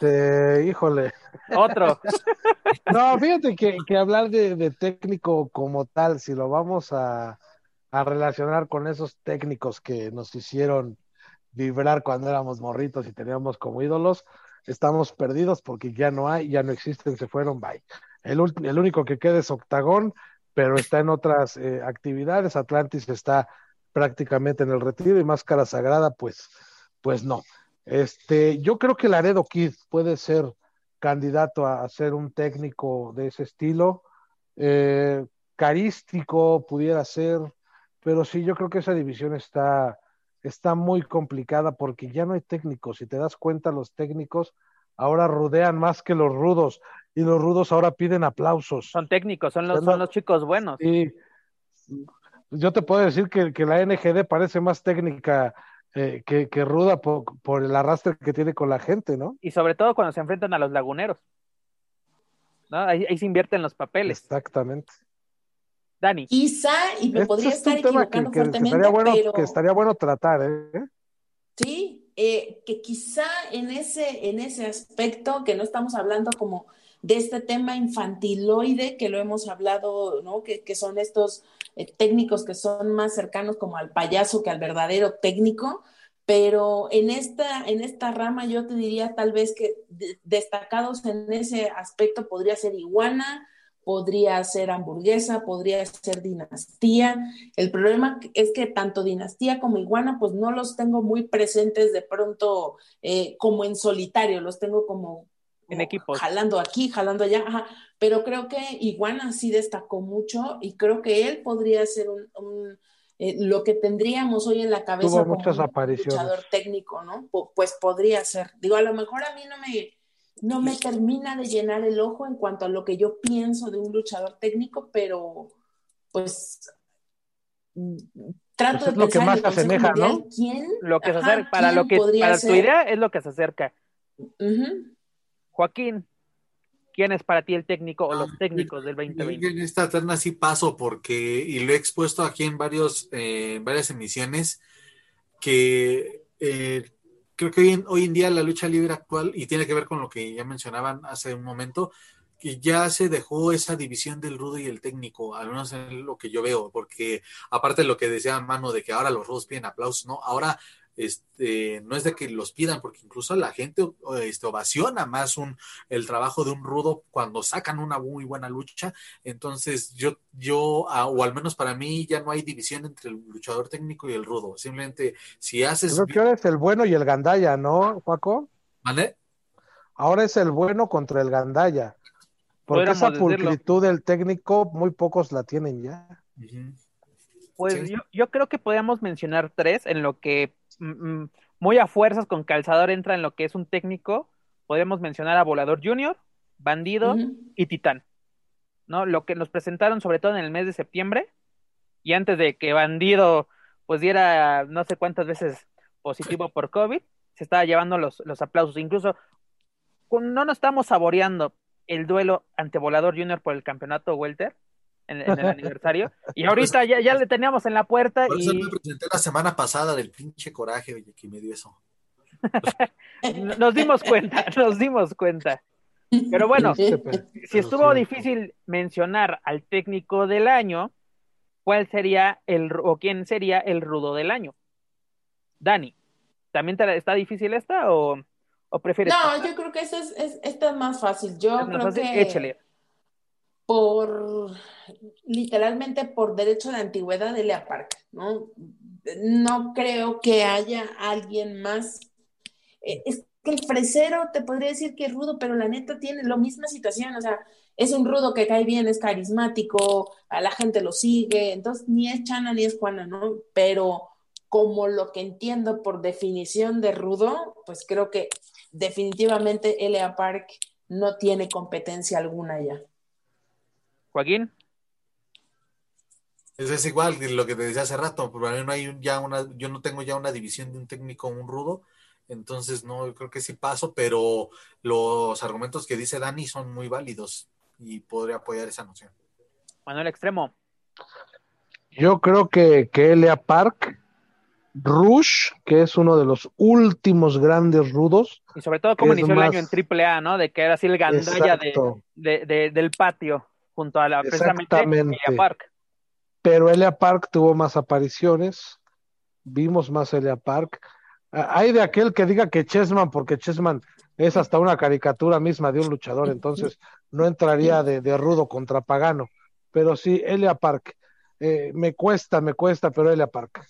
Te, híjole. Otro. no, fíjate que, que hablar de, técnico como tal, si lo vamos a, a relacionar con esos técnicos que nos hicieron vibrar cuando éramos morritos y teníamos como ídolos, estamos perdidos porque ya no hay, ya no existen, se fueron, bye. El, el único que queda es Octagón, pero está en otras eh, actividades. Atlantis está prácticamente en el retiro y Máscara Sagrada, pues, pues no. Este, yo creo que Laredo Kid puede ser candidato a, ser un técnico de ese estilo. Eh, carístico pudiera ser, pero sí, yo creo que esa división está, está muy complicada porque ya no hay técnicos. Si te das cuenta, los técnicos ahora rodean más que los rudos y los rudos ahora piden aplausos. Son técnicos, son los, son los chicos buenos. Y yo te puedo decir que, que la NGD parece más técnica eh, que, que, ruda por, por, el arrastre que tiene con la gente, ¿no? Y sobre todo cuando se enfrentan a los laguneros. ¿no? Ahí, ahí se invierten los papeles. Exactamente. Dani. Quizá, y me podría estar equivocando fuertemente, estaría bueno, pero... que estaría bueno tratar, ¿eh? Sí, eh, que quizá en ese, en ese aspecto, que no estamos hablando como de este tema infantiloide que lo hemos hablado, ¿no? Que, que son estos eh, técnicos que son más cercanos como al payaso que al verdadero técnico, pero en esta, en esta rama yo te diría tal vez que destacados en ese aspecto podría ser Iguana, podría ser hamburguesa, podría ser dinastía. El problema es que tanto dinastía como iguana, pues no los tengo muy presentes de pronto eh, como en solitario, los tengo como en. Jalando aquí, jalando allá, pero creo que Iguana sí destacó mucho y creo que él podría ser un, eh, lo que tendríamos hoy en la cabeza como un luchador técnico, ¿no? pues podría ser. Digo, a lo mejor a mí no me, no me termina de llenar el ojo en cuanto a lo que yo pienso de un luchador técnico, pero pues trato pues de lo que más se asemeja, ¿no? ¿Quién? Lo que se acerca, para lo que para tu idea es lo que se acerca. Joaquín, ¿quién es para ti el técnico o los ah, técnicos del 2020? En esta terna sí paso porque, y lo he expuesto aquí en varios, eh, varias emisiones, que eh, creo que hoy en, hoy en día la lucha libre actual, y tiene que ver con lo que ya mencionaban hace un momento, que ya se dejó esa división del rudo y el técnico, al menos en lo que yo veo, porque aparte de lo que decía Mano de que ahora los rudos piden aplausos, ¿no? Ahora este, no es de que los pidan, porque incluso la gente este, ovaciona más un, el trabajo de un rudo cuando sacan una muy buena lucha. Entonces, yo, yo, o al menos para mí, ya no hay división entre el luchador técnico y el rudo. Simplemente, si haces. Creo que ahora es el bueno y el gandaya, ¿no, Paco? ¿Vale? Ahora es el bueno contra el gandaya. Porque esa pulcritud del técnico, muy pocos la tienen ya. Pues yo, yo creo que podríamos mencionar tres en lo que Mm, mm, muy a fuerzas con calzador entra en lo que es un técnico, podemos mencionar a Volador Junior, Bandido y Titán. ¿No? Lo que nos presentaron sobre todo en el mes de septiembre y antes de que Bandido pues diera no sé cuántas veces positivo por COVID, se estaba llevando los, los aplausos. Incluso no nos estamos saboreando el duelo ante Volador Junior por el campeonato Welter, en, el aniversario. Y ahorita ya, ya le teníamos en la puerta. y... me presenté la semana pasada del pinche coraje oye, que me dio eso. nos dimos cuenta, nos dimos cuenta. Pero bueno, si estuvo difícil mencionar al técnico del año, ¿cuál sería el o quién sería el rudo del año? Dani, ¿también te, está difícil esta o, o prefieres? No, yo creo que esta es, es, más fácil. Yo creo que échale por literalmente por derecho de antigüedad de Lea Park, ¿no? No creo que haya alguien más. Eh, es que el fresero te podría decir que es rudo, pero la neta tiene la misma situación, o sea, es un rudo que cae bien, es carismático, a la gente lo sigue, entonces ni es Chana ni es Juana, ¿no? Pero como lo que entiendo por definición de rudo, pues creo que definitivamente L.A. Park no tiene competencia alguna ya. Joaquín. Eso es igual que lo que te decía hace rato, pero no hay ya una, yo no tengo ya una división de un técnico un rudo, entonces no, creo que sí paso, pero los argumentos que dice Dani son muy válidos y podría apoyar esa noción. Manuel Extremo. Yo creo que, que Elia Park, Rush, que es uno de los últimos grandes rudos. Y sobre todo como inició el año en AAA, ¿no? De que era así el gandalla de, del patio junto a la precisamente Elia Park. Pero Elia Park tuvo más apariciones, vimos más Elia Park. Hay de aquel que diga que Chessman, porque Chessman es hasta una caricatura misma de un luchador, entonces no entraría de, rudo contra Pagano. Pero sí, Elia Park. Eh, me cuesta, me cuesta, pero Elia Park.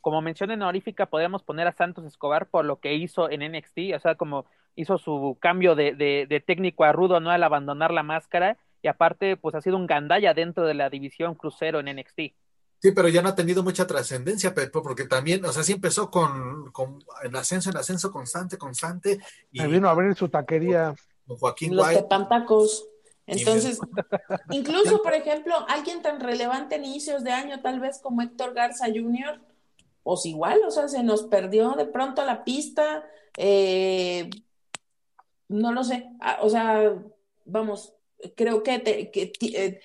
Como mención honorífica, podríamos poner a Santos Escobar por lo que hizo en NXT, o sea, como hizo su cambio de, de técnico a rudo, ¿no? Al abandonar la máscara y aparte pues ha sido un gandalla dentro de la división crucero en NXT. Sí, pero ya no ha tenido mucha trascendencia, Pepe, porque también, o sea, sí empezó con, con en ascenso, en ascenso constante, constante. Y vino a abrir su taquería. Con Joaquín Los de Pantacos. Entonces, incluso, por ejemplo, alguien tan relevante en inicios de año, tal vez como Héctor Garza Jr., pues igual, o sea, se nos perdió de pronto la pista, eh, no lo sé, ah, o sea, vamos, creo que, eh,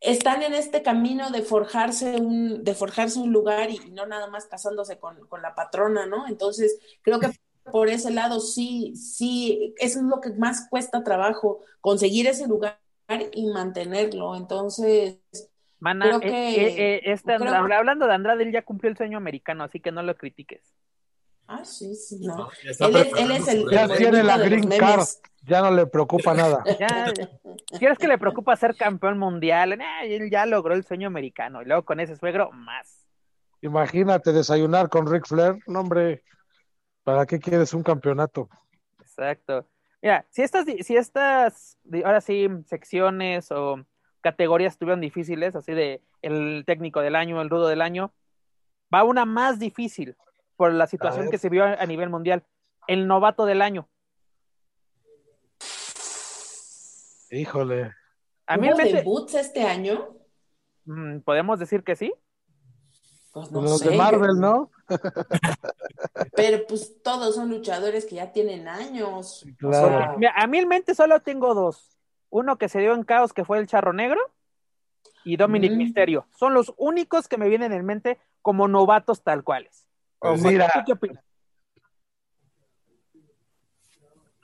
están en este camino de forjarse un, de forjarse un lugar y, no nada más casándose con, la patrona, ¿no? Entonces, creo que por ese lado sí, sí, eso es lo que más cuesta trabajo, conseguir ese lugar y mantenerlo. Entonces, creo que, eh, eh, este hablando de Andrade, él ya cumplió el sueño americano, así que no lo critiques. Ah, sí, sí, no. él, es, el. Ya tiene la green card, ya no le preocupa nada. Ya, ¿Quieres que le preocupa ser campeón mundial? él ya logró el sueño americano y luego con ese suegro, más. Imagínate desayunar con Ric Flair, no, hombre, ¿para qué quieres un campeonato? Exacto. Mira, si estas, si estas, ahora sí, secciones o categorías estuvieron difíciles, así de el técnico del año, el rudo del año, va una más difícil por la situación que se vio a, nivel mundial. El novato del año. Híjole. ¿A mí debuts este año? Mm, ¿Podemos decir que sí? Pues Los de Marvel, ¿no? Pero pues todos son luchadores que ya tienen años. a mí en mente solo tengo dos. Uno que se dio en caos, que fue el Charro Negro, y Dominic mm. Misterio. Son los únicos que me vienen en mente como novatos tal cuales. Pues mira. qué opinas?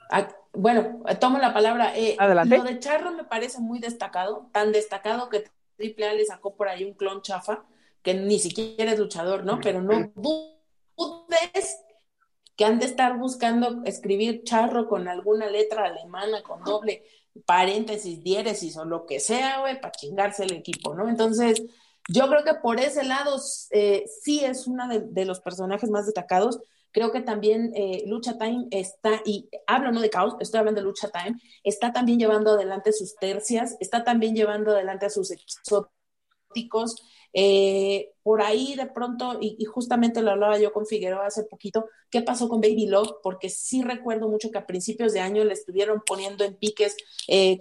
Ah, bueno, tomo la palabra. Eh, Adelante. Lo de Charro me parece muy destacado, tan destacado que Triple A le sacó por ahí un clon chafa, que ni siquiera es luchador, ¿no? Pero no ves que han de estar buscando escribir charro con alguna letra alemana, con doble paréntesis, diéresis o lo que sea, güey, para chingarse el equipo, ¿no? Entonces, yo creo que por ese lado eh, sí es uno de, los personajes más destacados. Creo que también eh, Lucha Time está, y hablo no de caos, estoy hablando de Lucha Time, está también llevando adelante sus tercias, está también llevando adelante a sus exóticos. Eh, por ahí de pronto, y, y, justamente lo hablaba yo con Figueroa hace poquito, ¿qué pasó con Baby Love? Porque sí recuerdo mucho que a principios de año le estuvieron poniendo en piques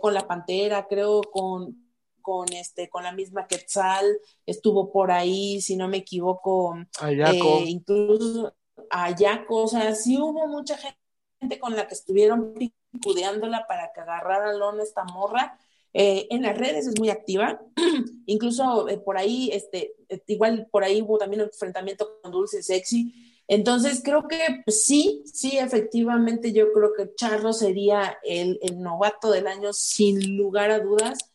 con la Pantera, creo, con, con este, con la misma Quetzal, estuvo por ahí, si no me equivoco, Ayaco. Eh, incluso Ayaco, o sea, sí hubo mucha gente con la que estuvieron picudeándola para que agarrara lona esta morra. Eh, en las redes es muy activa, incluso eh, por ahí, este, igual por ahí hubo también un enfrentamiento con Dulce Sexy. Entonces creo que sí, sí, efectivamente yo creo que Charlo sería el, el novato del año sin lugar a dudas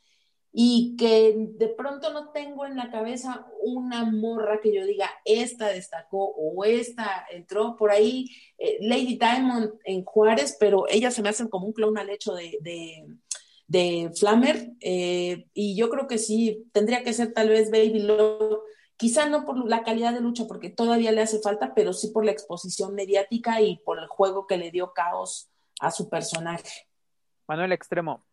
y que de pronto no tengo en la cabeza una morra que yo diga, esta destacó o esta entró por ahí, eh, Lady Diamond en Juárez, pero ella se me hace como un clon al hecho de, de, Flammer, eh, y yo creo que sí, tendría que ser tal vez Baby Love, quizá no por la calidad de lucha, porque todavía le hace falta, pero sí por la exposición mediática y por el juego que le dio caos a su personaje. Manuel Extremo,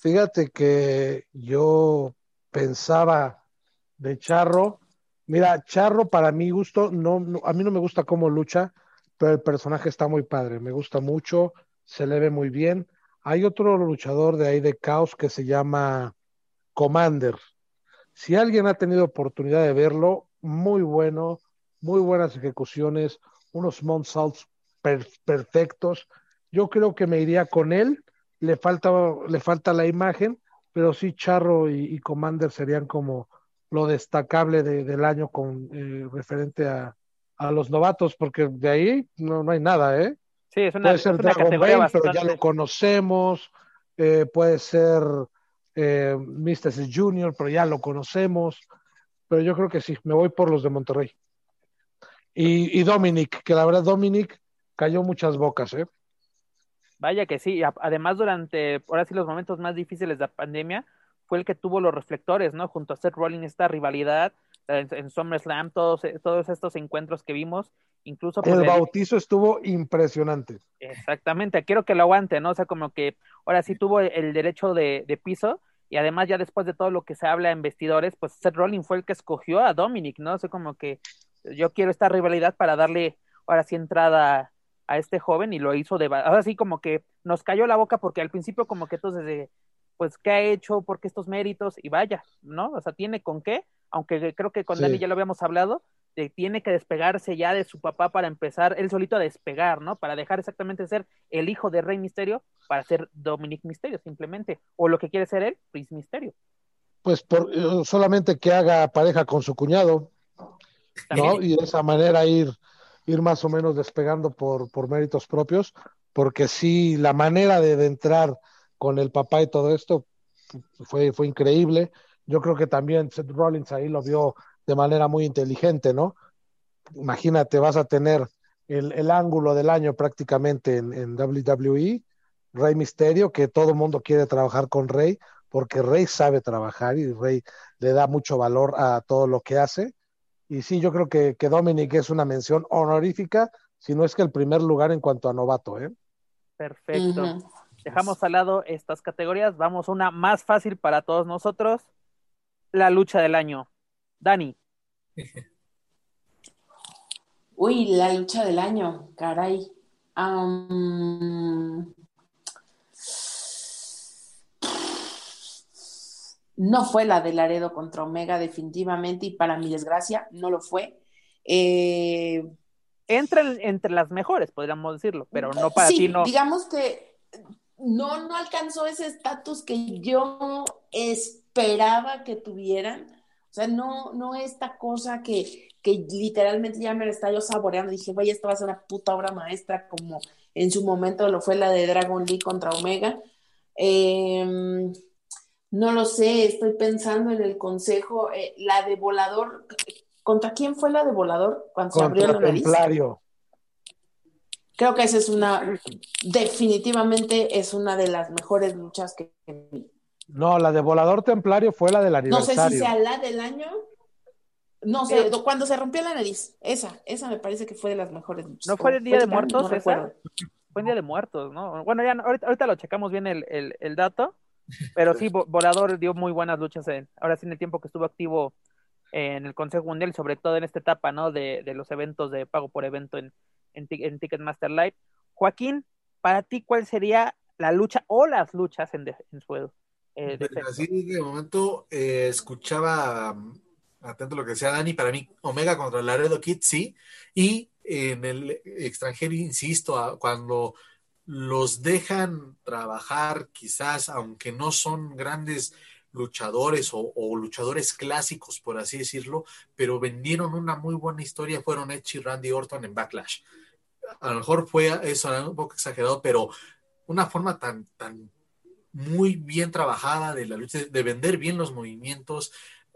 Fíjate que yo pensaba de Charro. Mira, Charro para mi gusto, no, a mí no me gusta cómo lucha, pero el personaje está muy padre, me gusta mucho, se le ve muy bien. Hay otro luchador de ahí de Caos que se llama Commander. Si alguien ha tenido oportunidad de verlo, muy bueno, muy buenas ejecuciones, unos moonsaults perfectos. Yo creo que me iría con él le falta, le falta la imagen, pero sí Charro y, Commander serían como lo destacable del año con eh, referente a, los novatos, porque de ahí no, no hay nada, ¿eh? Sí, es una, puede ser Dragon Ball, pero ya lo conocemos, eh, puede ser eh, Mr. Junior, pero ya lo conocemos, pero yo creo que sí, me voy por los de Monterrey. Y, y Dominic, que la verdad Dominic cayó muchas bocas, ¿eh? Vaya que sí, además durante, ahora sí, los momentos más difíciles de la pandemia, fue el que tuvo los reflectores, ¿no? Junto a Seth Rollins, esta rivalidad en, SummerSlam, todos, todos estos encuentros que vimos, incluso... El bautizo estuvo impresionante. Exactamente, quiero que lo aguante, ¿no? O sea, como que ahora sí tuvo el derecho de, de piso, y además ya después de todo lo que se habla en vestidores, pues Seth Rollins fue el que escogió a Dominic, ¿no? O sea, como que yo quiero esta rivalidad para darle ahora sí entrada a este joven y lo hizo de ahora sí como que nos cayó la boca porque al principio como que entonces de pues qué ha hecho, por qué estos méritos y vaya, ¿no? O sea, tiene con qué, aunque creo que con Dani ya lo habíamos hablado, de, tiene que despegarse ya de su papá para empezar él solito a despegar, ¿no? Para dejar exactamente ser el hijo de Rey Misterio para ser Dominic Misterio simplemente, o lo que quiere ser él, Prince Misterio. Pues por, eh, solamente que haga pareja con su cuñado, ¿no? Y de esa manera ir ir más o menos despegando por, por méritos propios, porque sí, la manera de, entrar con el papá y todo esto fue, fue increíble. Yo creo que también Seth Rollins ahí lo vio de manera muy inteligente, ¿no? Imagínate, vas a tener el, el ángulo del año prácticamente en, en WWE, Rey Misterio, que todo mundo quiere trabajar con Rey, porque Rey sabe trabajar y Rey le da mucho valor a todo lo que hace. Y sí, yo creo que, que Dominic es una mención honorífica, si no es que el primer lugar en cuanto a novato, ¿eh? Perfecto. Dejamos al lado estas categorías. Vamos a una más fácil para todos nosotros. La lucha del año. Dani. Uy, la lucha del año, caray no fue la de Laredo contra Omega definitivamente y para mi desgracia no lo fue. Eh, entre, entre las mejores, podríamos decirlo, pero no para ti no. Digamos que no, no alcanzó ese estatus que yo esperaba que tuvieran. O sea, no, no esta cosa que, que literalmente ya me la estaba yo saboreando. Dije, vaya, esto va a ser una puta obra maestra, como en su momento lo fue la de Dragon Lee contra Omega. Eh, no lo sé, estoy pensando en el consejo, eh, la de volador, ¿Contra quién fue la de volador cuando se abrió Contra la nariz? Templario. Creo que esa es una, definitivamente es una de las mejores luchas que vi. No, la de volador templario fue la del No sé aniversario. si sea la del año. No sé, cuando se rompió la nariz. Esa, esa me parece que fue de las mejores luchas. ¿No fue el Día de Muertos no esa? recuerdo. Fue en Día de Muertos, ¿no? Bueno, ya no- ahorita, ahorita lo checamos bien el, el, el dato, pero sí, Vo- Volador dio muy buenas luchas en, ahora sí en el tiempo que estuvo activo en el Consejo Mundial, sobre todo en esta etapa, ¿no? De, de los eventos de pago por evento en, en, en Ticketmaster Live. Joaquín, para ti, ¿cuál sería la lucha o las luchas en, de- en su eh, Pues? Así de momento eh, escuchaba um, atento lo que decía Dani, para mí Omega contra Laredo Kid sí, y en el extranjero, insisto, a- cuando los dejan trabajar quizás, aunque no son grandes luchadores o, luchadores clásicos, por así decirlo, pero vendieron una muy buena historia, fueron Edge y Randy Orton en Backlash. A lo mejor fue eso, un poco exagerado, pero una forma tan, tan muy bien trabajada de la lucha, de vender bien los movimientos.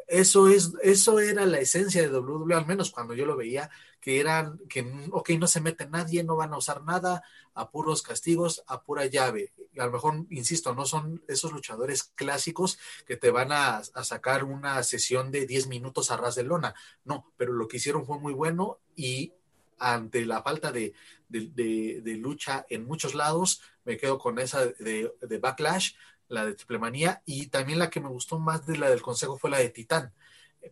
Eso es, eso era la esencia de WWE, al menos cuando yo lo veía, que eran, que ok, no se mete nadie, no van a usar nada, a puros castigos, a pura llave. A lo mejor, insisto, no son esos luchadores clásicos que te van a, a sacar una sesión de 10 minutos a ras de lona. No, pero lo que hicieron fue muy bueno y ante la falta de, de, de, de lucha en muchos lados, me quedo con esa de, de Backlash, la de Triplemanía, y también la que me gustó más de la del Consejo fue la de Titán,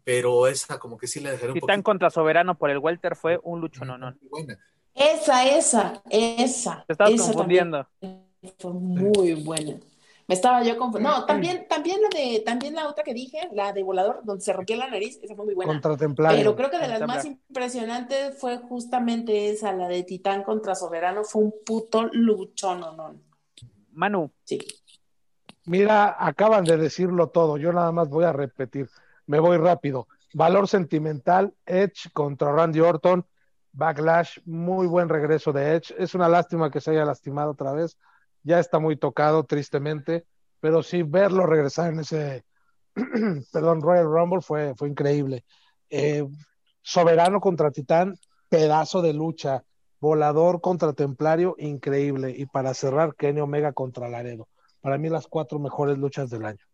pero esa como que sí la dejaré un Titán poquito contra Soberano por el Welter fue un lucho, no, no. buena. Esa, esa, esa. Te estabas esa confundiendo. también Fue muy buena. Me estaba yo confundiendo. No, también, también la de, también la otra que dije, la de volador, donde se rompió la nariz, esa fue muy buena. Contra templario. Pero creo que de las más impresionantes fue justamente esa, la de Titán contra Soberano, fue un puto luchón, no, no. Manu, Sí. Mira, acaban de decirlo todo. Yo nada más voy a repetir. Me voy rápido. Valor sentimental, Edge contra Randy Orton. Backlash, muy buen regreso de Edge. Es una lástima que se haya lastimado otra vez. Ya está muy tocado, tristemente. Pero sí, verlo regresar en ese, perdón, Royal Rumble fue, fue increíble. Eh, Soberano contra Titán, pedazo de lucha. Volador contra Templario, increíble. Y para cerrar, Kenny Omega contra Laredo. Para mí las cuatro mejores luchas del año.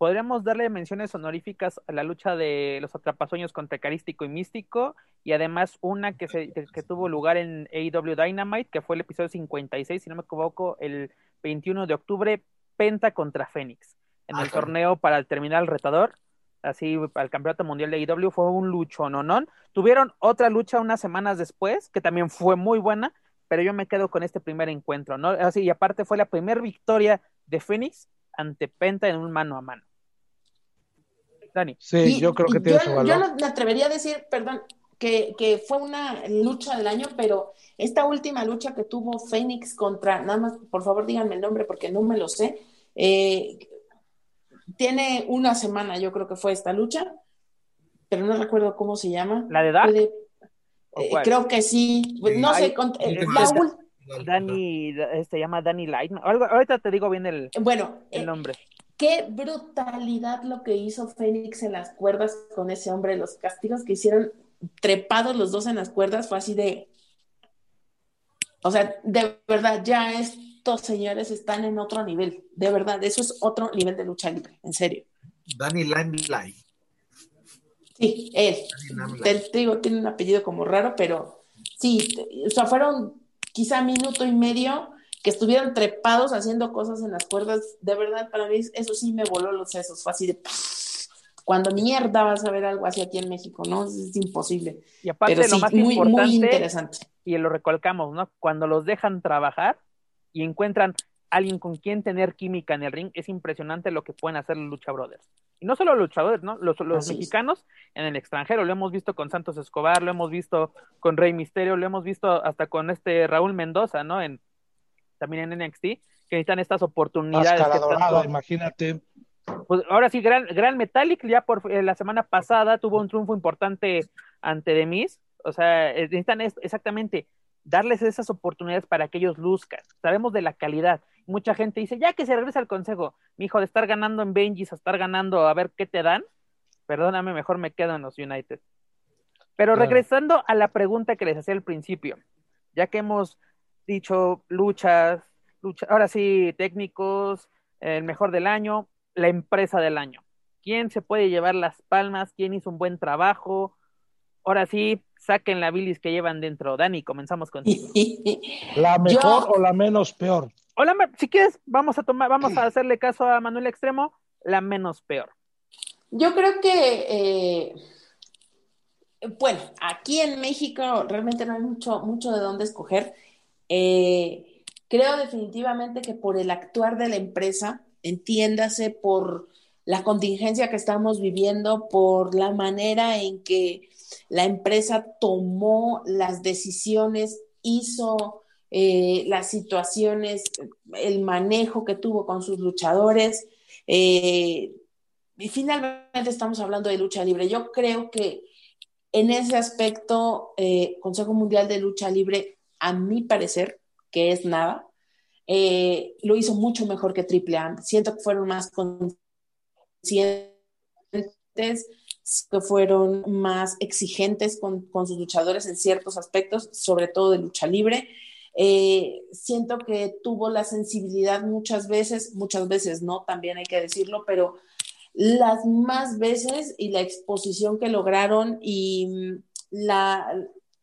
Podríamos darle menciones honoríficas a la lucha de los atrapasueños contra Carístico y Místico y además una que, se, que, tuvo lugar en AEW Dynamite, que fue el episodio 56, si no me equivoco, el 21 de octubre, Penta contra Fénix, en el torneo para terminar el retador, así al campeonato mundial de AEW, fue un lucho, no, no. Tuvieron otra lucha unas semanas después, que también fue muy buena, pero yo me quedo con este primer encuentro, ¿no? Así, y aparte fue la primera victoria de Fénix ante Penta en un mano a mano. Dani. Sí, Y- yo creo que tiene yo, su yo valor. no me atrevería a decir, perdón, que, que fue una lucha del año, pero esta última lucha que tuvo Phoenix contra, nada más, por favor díganme el nombre porque no me lo sé, eh, tiene una semana yo creo que fue esta lucha, pero no recuerdo cómo se llama. ¿La de Dark? Puede- ¿O eh, creo que sí, no Ay, sé, con- eh, la Dani, se llama Danny Light. ¿no? Algo, ahorita te digo bien el, bueno, el eh, nombre. Qué brutalidad lo que hizo Fénix en las cuerdas con ese hombre, los castigos que hicieron trepados los dos en las cuerdas fue así de, o sea, de verdad, ya estos señores están en otro nivel, de verdad, eso es otro nivel de lucha libre, en serio. Danny Limelight. Sí, él, te digo, tiene un apellido como raro, pero sí, o sea, fueron quizá minuto y medio que estuvieron trepados haciendo cosas en las cuerdas, de verdad, para mí eso sí me voló los sesos, fue así de... Cuando mierda vas a ver algo así aquí en México, ¿no? Es, es imposible. Y aparte, Pero lo sí, más muy, muy importante, interesante. y lo recalcamos, ¿no? Cuando los dejan trabajar y encuentran alguien con quien tener química en el ring, es impresionante lo que pueden hacer los Lucha Brothers. Y no solo los luchadores, ¿no? Los, los mexicanos en el extranjero, lo hemos visto con Santos Escobar, lo hemos visto con Rey Misterio, lo hemos visto hasta con este Raúl Mendoza, ¿no? En, también en NXT, que necesitan estas oportunidades. Que tanto- imagínate. pues ahora sí, Gran, Gran Metallic ya por eh, la semana pasada tuvo un triunfo importante ante The Miz. O sea, eh, necesitan es- exactamente darles esas oportunidades para que ellos luzcan. Sabemos de la calidad. Mucha gente dice, ya que se regresa al consejo, mi hijo, de estar ganando en Benjis a estar ganando a ver qué te dan, perdóname, mejor me quedo en los United. Pero regresando a la pregunta que les hacía al principio, ya que hemos dicho luchas, lucha, ahora sí, técnicos, el mejor del año, la empresa del año. ¿Quién se puede llevar las palmas? ¿Quién hizo un buen trabajo? Ahora sí, saquen la bilis que llevan dentro. Dani, comenzamos contigo. ¿La mejor o la menos peor? O si quieres, vamos a tomar, vamos a hacerle caso a Manuel Extremo, la menos peor. Yo creo que eh, bueno, aquí en México realmente no hay mucho, mucho de dónde escoger. Eh, creo definitivamente que por el actuar de la empresa, entiéndase por la contingencia que estamos viviendo, por la manera en que la empresa tomó las decisiones, hizo eh, las situaciones, el manejo que tuvo con sus luchadores. Eh, y finalmente estamos hablando de lucha libre. Yo creo que en ese aspecto, eh, Consejo Mundial de Lucha Libre, a mi parecer, que es nada, eh, lo hizo mucho mejor que AAA. Siento que fueron más conscientes, que fueron más exigentes con, sus luchadores en ciertos aspectos, sobre todo de lucha libre. Eh, siento que tuvo la sensibilidad muchas veces, muchas veces no, también hay que decirlo, pero las más veces y la exposición que lograron y mm, la,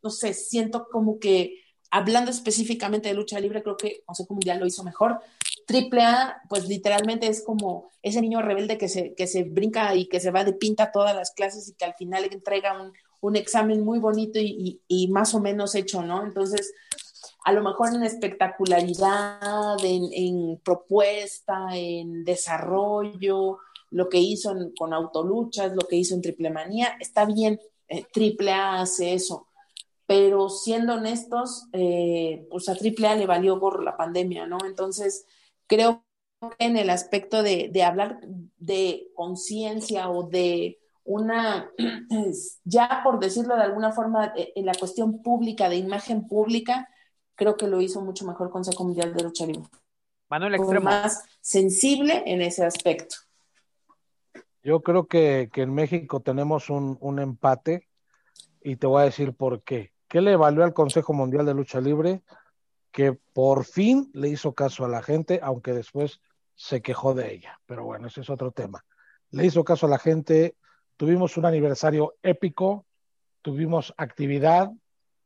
no sé, siento como que hablando específicamente de lucha libre, creo que Consejo Mundial lo hizo mejor. Triple A, pues literalmente es como ese niño rebelde que se, que se brinca y que se va de pinta todas las clases y que al final entrega un, un examen muy bonito y, y, más o menos hecho, ¿no? Entonces, a lo mejor en espectacularidad, en, en propuesta, en desarrollo, lo que hizo con Autoluchas, lo que hizo en Triple Manía, está bien, eh, Triple A hace eso, pero siendo honestos, eh, pues a Triple A le valió por la pandemia, ¿no? Entonces, creo que en el aspecto de, de hablar de conciencia o de una, ya por decirlo de alguna forma, eh, en la cuestión pública, de imagen pública, creo que lo hizo mucho mejor Consejo Mundial de Lucha Libre. Manuel Extremo. más sensible en ese aspecto. Yo creo que, en México tenemos un, empate y te voy a decir por qué. ¿Qué le valió al Consejo Mundial de Lucha Libre? Que por fin le hizo caso a la gente, aunque después se quejó de ella. Pero bueno, ese es otro tema. Le hizo caso a la gente, tuvimos un aniversario épico, tuvimos actividad,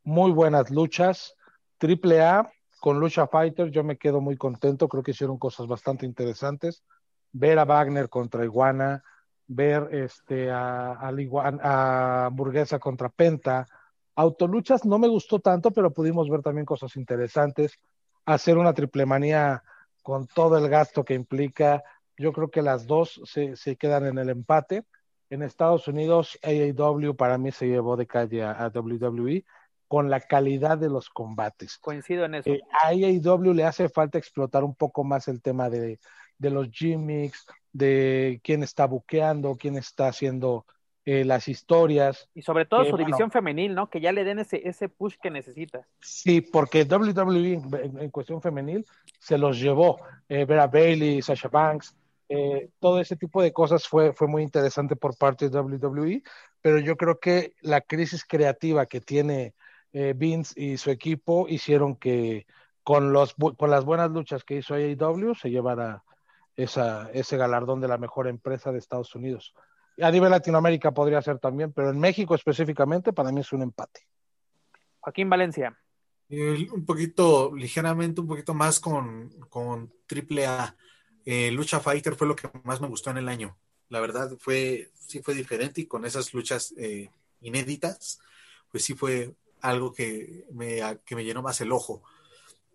muy buenas luchas, triple A con Lucha Fighter, yo me quedo muy contento, creo que hicieron cosas bastante interesantes. Ver a Wagner contra Iguana, ver este, a, a, Burguesa contra Penta. Autoluchas no me gustó tanto, pero pudimos ver también cosas interesantes. Hacer una triple manía con todo el gasto que implica. Yo creo que las dos se, se quedan en el empate. En Estados Unidos, AAW para mí se llevó de calle a, WWE con la calidad de los combates. Coincido en eso. Eh, a AAW le hace falta explotar un poco más el tema de, de los gimmicks, de quién está buqueando, quién está haciendo eh, las historias. Y sobre todo su división femenil, ¿no? Que ya le den ese, ese push que necesita. Sí, porque WWE en, cuestión femenil se los llevó. Eh, ver a Bailey, Sasha Banks, eh, todo ese tipo de cosas fue, fue muy interesante por parte de WWE, pero yo creo que la crisis creativa que tiene Vince y su equipo hicieron que con, los, con las buenas luchas que hizo AEW se llevara esa, ese galardón de la mejor empresa de Estados Unidos. A nivel Latinoamérica podría ser también, pero en México específicamente para mí es un empate. Joaquín Valencia. un poquito, ligeramente, un poquito más con, con AAA. Eh, Lucha Fighter fue lo que más me gustó en el año. La verdad fue, sí fue diferente y con esas luchas eh, inéditas, pues sí fue algo que me, que me llenó más el ojo.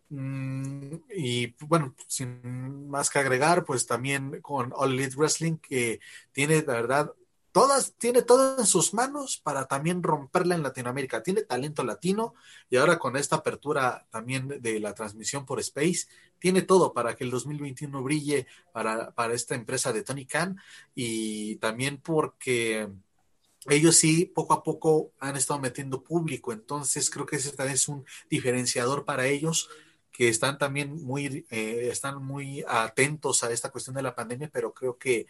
Mm, y bueno, sin más que agregar, pues también con All Elite Wrestling, que tiene, la verdad, todas, tiene todo en sus manos para también romperla en Latinoamérica. Tiene talento latino y ahora con esta apertura también de la transmisión por Space, tiene todo para que el 2021 brille para, para esta empresa de Tony Khan y también porque ellos sí poco a poco han estado metiendo público, entonces creo que ese también es un diferenciador para ellos que están también muy, eh, están muy atentos a esta cuestión de la pandemia, pero creo que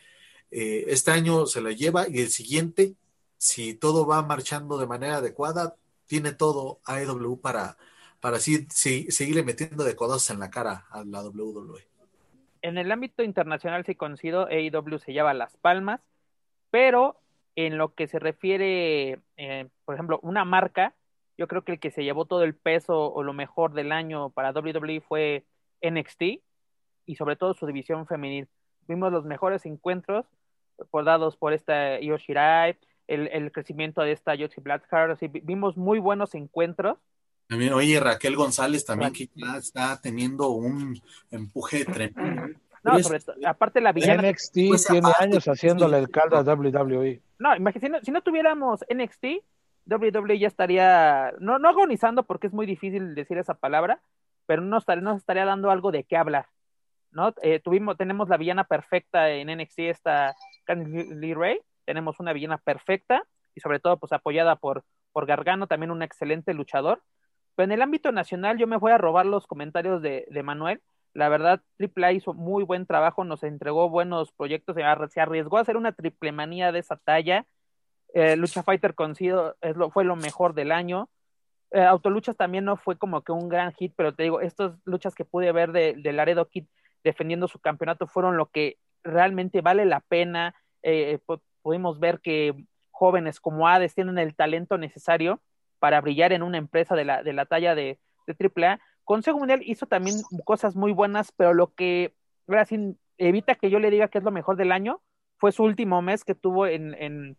eh, este año se la lleva y el siguiente si todo va marchando de manera adecuada, tiene todo AEW para, para así, seguirle metiendo de codos en la cara a la WWE. En el ámbito internacional sí coincido, AEW se lleva las palmas, pero en lo que se refiere, eh, por ejemplo, una marca, yo creo que el que se llevó todo el peso o lo mejor del año para WWE fue NXT y sobre todo su división femenil. Vimos los mejores encuentros por dados por esta Yoshirai, el, el crecimiento de esta Yotzi Blackheart, vimos muy buenos encuentros. También, oye, Raquel González también que está teniendo un empuje tremendo. No, sobre todo, aparte la villana. NXT tiene años haciéndole el caldo a WWE. No, imagínate, si no tuviéramos NXT, WWE ya estaría, no, no agonizando porque es muy difícil decir esa palabra, pero no estaría, nos estaría dando algo de qué hablar, ¿no? Eh, tuvimos, tenemos la villana perfecta en NXT, esta Candice Ray, tenemos una villana perfecta y sobre todo pues apoyada por, por Gargano, también un excelente luchador. Pero en el ámbito nacional yo me voy a robar los comentarios de, de Manuel. La verdad, AAA hizo muy buen trabajo, nos entregó buenos proyectos, se arriesgó a hacer una triple manía de esa talla eh, Lucha Fighter conocido es lo, fue lo mejor del año. Eh, Autoluchas también no fue como que un gran hit, pero te digo, estas luchas que pude ver de, de Laredo Kid defendiendo su campeonato fueron lo que realmente vale la pena. Eh, pudimos ver que jóvenes como Hades tienen el talento necesario para brillar en una empresa de la, de la talla de, de AAA. Consejo Mundial hizo también cosas muy buenas, pero lo que evita que yo le diga que es lo mejor del año fue su último mes que tuvo en, en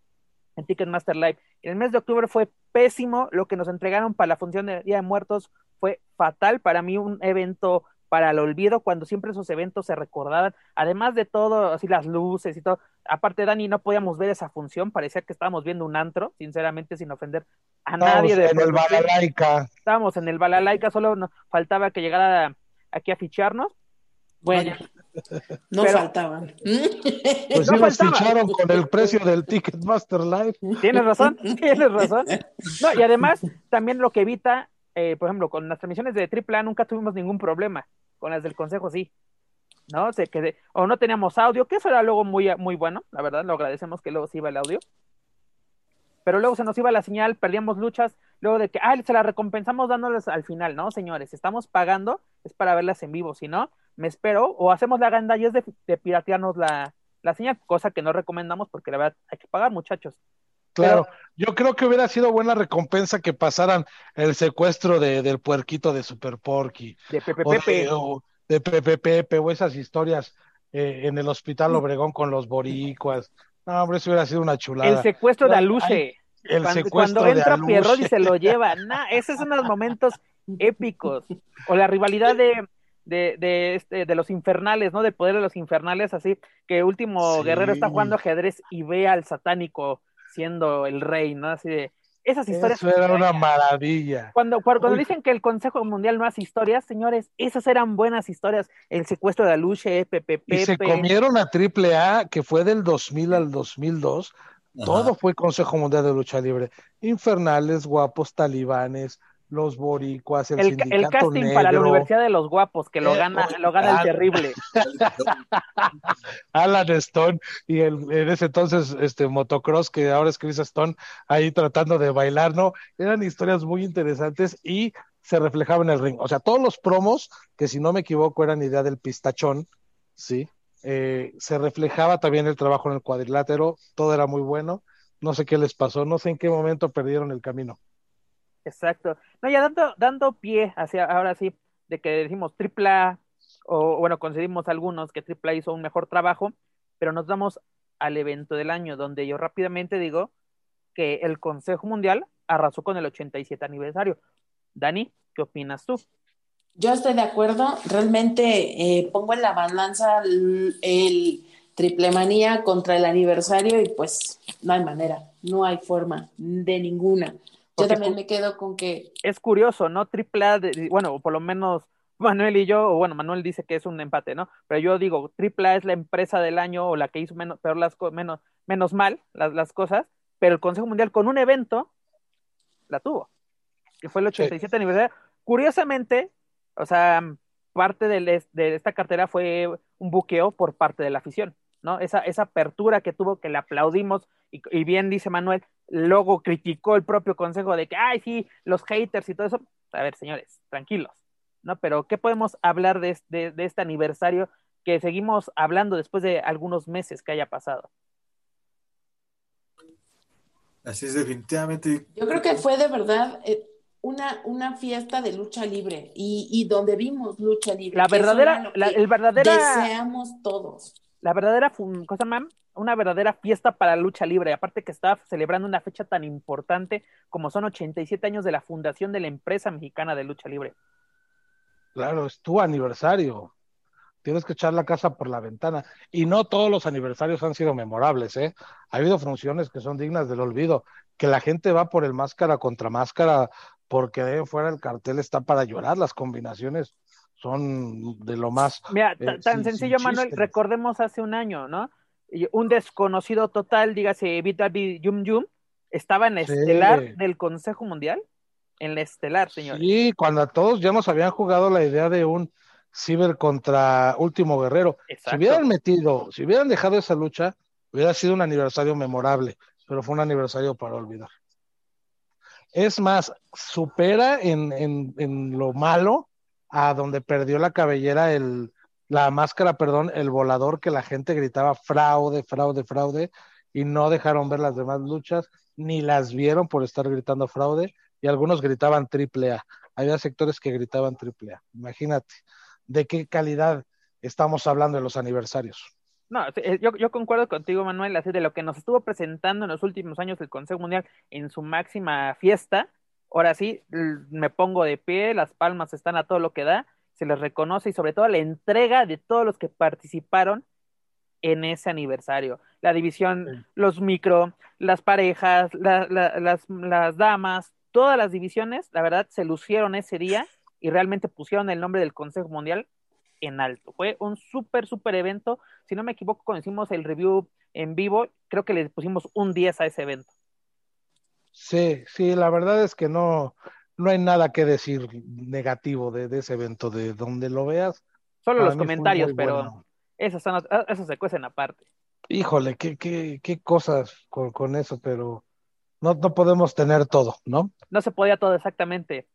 en Ticketmaster Live. En el mes de octubre fue pésimo, lo que nos entregaron para la función de Día de Muertos fue fatal, para mí un evento para el olvido, cuando siempre esos eventos se recordaban, además de todo, así las luces y todo, aparte Dani, no podíamos ver esa función, parecía que estábamos viendo un antro, sinceramente, sin ofender a nadie. De en el Balalaika. Estábamos en el Balalaika, solo nos faltaba que llegara aquí a ficharnos, bueno, no faltaban. Pues sí los ficharon con el precio del Ticketmaster Live. Tienes razón, tienes razón. No, y además, también lo que evita, eh, por ejemplo, con las transmisiones de AAA nunca tuvimos ningún problema. Con las del Consejo sí. ¿No? Se que o no teníamos audio, que eso era luego muy, muy bueno, la verdad, lo agradecemos que luego se iba el audio. Pero luego se nos iba la señal, perdíamos luchas, luego de que, ah, se la recompensamos dándoles al final, ¿no, señores? Estamos pagando, es para verlas en vivo, si no, me espero, o hacemos la gandalla de, de piratearnos la, señal, cosa que no recomendamos porque la verdad hay que pagar, muchachos. Claro, yo creo que hubiera sido buena recompensa que pasaran el secuestro de, del puerquito de Super Porky. De Pepe Pepe. O de, Pepe Pepe, o esas historias eh, en el Hospital Obregón con los boricuas. No, hombre, eso hubiera sido una chulada. El secuestro de Aluche. El cuando, secuestro cuando entra Pierrot y se lo lleva. Nah, esos son los momentos épicos. O la rivalidad de de, de, este, de los infernales, ¿no? Del poder de los infernales, así que último guerrero está jugando ajedrez y ve al satánico siendo el rey, ¿no? Así de esas historias. Eso era una maravilla. Cuando, cuando, dicen que el Consejo Mundial no hace historias, señores, esas eran buenas historias. El secuestro de Aluche, Pepe, Y se comieron a Triple A, que fue del 2000 al 2002. Todo fue Consejo Mundial de Lucha Libre. Infernales, guapos, talibanes, los boricuas, el, el, casting para la Universidad de los Guapos, que lo eh, gana, lo gana el terrible. Alan Stone y el, en ese entonces este motocross que ahora es Chris Stone ahí tratando de bailar, ¿no? Eran historias muy interesantes y se reflejaba en el ring. O sea, todos los promos, que si no me equivoco eran idea del pistachón, ¿sí? Eh, se reflejaba también el trabajo en el cuadrilátero, todo era muy bueno. No sé qué les pasó, no sé en qué momento perdieron el camino. Exacto. No, ya dando, dando pie hacia ahora sí, de que decimos tripla, o bueno, concedimos algunos que tripla hizo un mejor trabajo, pero nos vamos al evento del año, donde yo rápidamente digo que el Consejo Mundial arrasó con el 87 aniversario. Dani, ¿qué opinas tú? Yo estoy de acuerdo, realmente eh, pongo en la balanza el, el triple manía contra el aniversario y pues no hay manera, no hay forma de ninguna. Yo también me quedo con que... Es curioso, ¿no? Triple A, bueno, por lo menos Manuel y yo, o bueno, Manuel dice que es un empate, ¿no? Pero yo digo, Triple A es la empresa del año o la que hizo menos, las menos, menos mal las, las cosas, pero el Consejo Mundial con un evento la tuvo, que fue el 87 aniversario. Curiosamente, o sea, parte de, de, esta cartera fue un buqueo por parte de la afición, ¿no? Esa, esa apertura que tuvo, que le aplaudimos, y, y bien dice Manuel, luego criticó el propio consejo de que, ay, sí, los haters y todo eso. A ver, señores, tranquilos, ¿no? Pero, ¿qué podemos hablar de, de, de este aniversario que seguimos hablando después de algunos meses que haya pasado? Así es, definitivamente. Yo creo que fue de verdad eh, una, una fiesta de lucha libre y, y donde vimos lucha libre. La verdadera, la, el verdadera. Deseamos todos. La verdadera, cosa, mam, una verdadera fiesta para la lucha libre. Aparte que estaba celebrando una fecha tan importante como son 87 años de la fundación de la empresa mexicana de lucha libre. Claro, es tu aniversario. Tienes que echar la casa por la ventana. Y no todos los aniversarios han sido memorables, ¿eh? Ha habido funciones que son dignas del olvido, que la gente va por el máscara contra máscara porque de fuera el cartel está para llorar. Las combinaciones son de lo más. Mira, eh, tan sencillo, Manuel, recordemos hace un año, ¿no? Un desconocido total, dígase Vitabi Yum Yum, estaba en la sí. estelar del Consejo Mundial. En la estelar, señor. Sí, cuando a todos ya nos habían jugado la idea de un Ciber contra Último Guerrero. Exacto. Si hubieran metido, si hubieran dejado esa lucha, hubiera sido un aniversario memorable, pero fue un aniversario para olvidar. Es más, supera en, en, en lo malo a donde perdió la cabellera, el, la máscara, perdón, el volador que la gente gritaba fraude, fraude, fraude, y no dejaron ver las demás luchas, ni las vieron por estar gritando fraude, y algunos gritaban triple A. Había sectores que gritaban triple A. Imagínate de qué calidad estamos hablando de los aniversarios. No, eh, yo, yo, concuerdo contigo, Manuel, así de lo que nos estuvo presentando en los últimos años el Consejo Mundial en su máxima fiesta. Ahora sí, me pongo de pie, las palmas están a todo lo que da, se les reconoce y sobre todo la entrega de todos los que participaron en ese aniversario. La división, sí. los micro, las parejas, la, la, las, las damas, todas las divisiones, la verdad, se lucieron ese día y realmente pusieron el nombre del Consejo Mundial en alto. Fue un súper, súper evento. Si no me equivoco, cuando hicimos el review en vivo, creo que le pusimos un 10 a ese evento. Sí, sí, la verdad es que no, no hay nada que decir negativo de, de ese evento, de donde lo veas. Solo los comentarios, pero bueno. esos, son, esos se cuecen aparte. Híjole, qué, qué, qué cosas con, con eso, pero no, no podemos tener todo, ¿no? No se podía todo exactamente.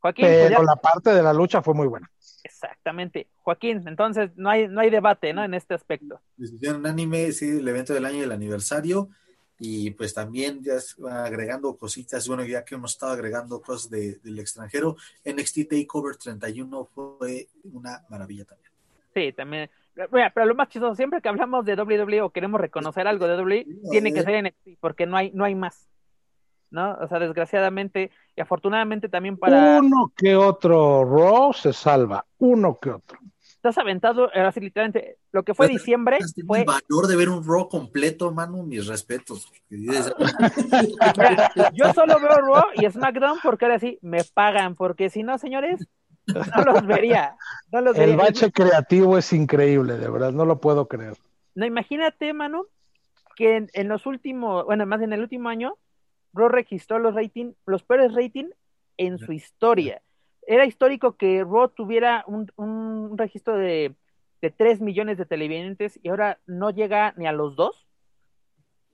Joaquín, pero pues ya... la parte de la lucha fue muy buena. Exactamente. Joaquín, entonces no hay, no hay debate, ¿no? En este aspecto. Decisión unánime, sí, el evento del año y el aniversario. Y pues también ya agregando cositas, bueno, ya que hemos estado agregando cosas de, del extranjero, NXT Takeover 31 fue una maravilla también. Sí, también. Pero lo más chistoso, siempre que hablamos de WWE o queremos reconocer algo de WWE, sí, tiene que ser NXT, porque no hay, no hay más. ¿no? O sea, desgraciadamente y afortunadamente también para... Uno que otro Raw se salva, uno que otro. Estás aventado, así literalmente, lo que fue Pero, diciembre fue... El valor de ver un Raw completo, Manu, mis respetos. Yo solo veo Raw y SmackDown porque ahora sí me pagan, porque si no, señores, no los vería. No los el vería. bache creativo es increíble, de verdad, no lo puedo creer. No, imagínate, Manu, que en, en los últimos, bueno, más en el último año, Raw registró los rating, los peores rating en su historia. Era histórico que Raw tuviera un, un registro de, de 3 millones de televidentes y ahora no llega ni a los 2.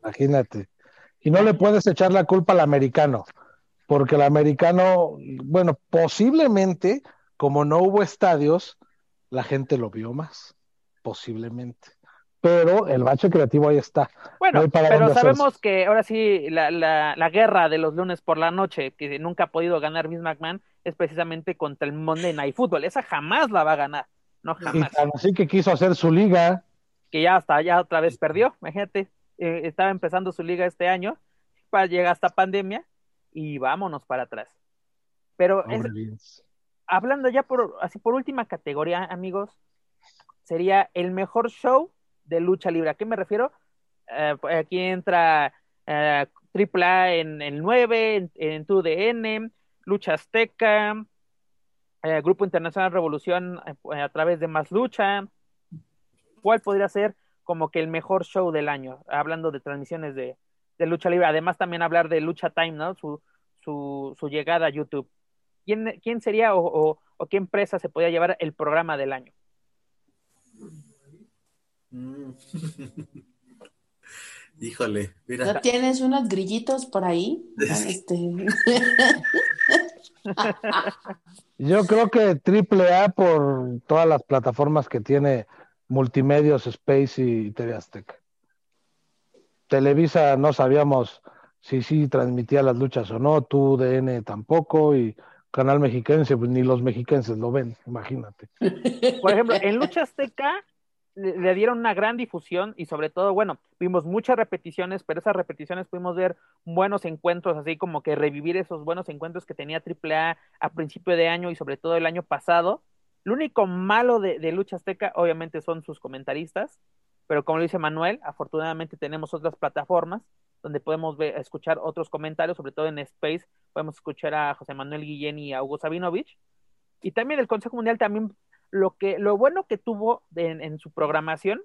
Imagínate. Y no le puedes echar la culpa al americano, porque el americano, bueno, posiblemente, como no hubo estadios, la gente lo vio más, posiblemente pero el bache creativo ahí está. Bueno, no pero sabemos hacerse. que ahora sí la, la, la, guerra de los lunes por la noche, que nunca ha podido ganar Vince McMahon, es precisamente contra el Monday Night Football. Esa jamás la va a ganar, no jamás. Y así que quiso hacer su liga. Que ya hasta ya otra vez perdió, imagínate, eh, estaba empezando su liga este año, para llegar hasta pandemia y vámonos para atrás. Pero es, hablando ya por así por última categoría, amigos, sería el mejor show de lucha libre. ¿A qué me refiero? Uh, aquí entra uh, AAA en el 9, en, en 2DN, Lucha Azteca, uh, Grupo Internacional Revolución a través de Más Lucha. ¿Cuál podría ser como que el mejor show del año? Hablando de transmisiones de, de lucha libre. Además, también hablar de Lucha Time, ¿no? Su, su, su llegada a YouTube. ¿Quién, quién sería o, o, o qué empresa se podría llevar el programa del año? Híjole, mira. ¿No tienes unos grillitos por ahí? Este... Yo creo que triple A por todas las plataformas que tiene Multimedios, Space y TV Azteca. Televisa no sabíamos si sí transmitía las luchas o no, tú DN tampoco y Canal Mexiquense, pues ni los mexiquenses lo ven, imagínate. Por ejemplo, en Lucha Azteca le, dieron una gran difusión y sobre todo, bueno, vimos muchas repeticiones, pero esas repeticiones pudimos ver buenos encuentros, así como que revivir esos buenos encuentros que tenía AAA a principio de año y sobre todo el año pasado. Lo único malo de, de Lucha Azteca, obviamente, son sus comentaristas, pero como lo dice Manuel, afortunadamente tenemos otras plataformas donde podemos escuchar otros comentarios, sobre todo en Space, podemos escuchar a José Manuel Guillén y a Hugo Sabinovich. Y también el Consejo Mundial también lo que lo bueno que tuvo en, su programación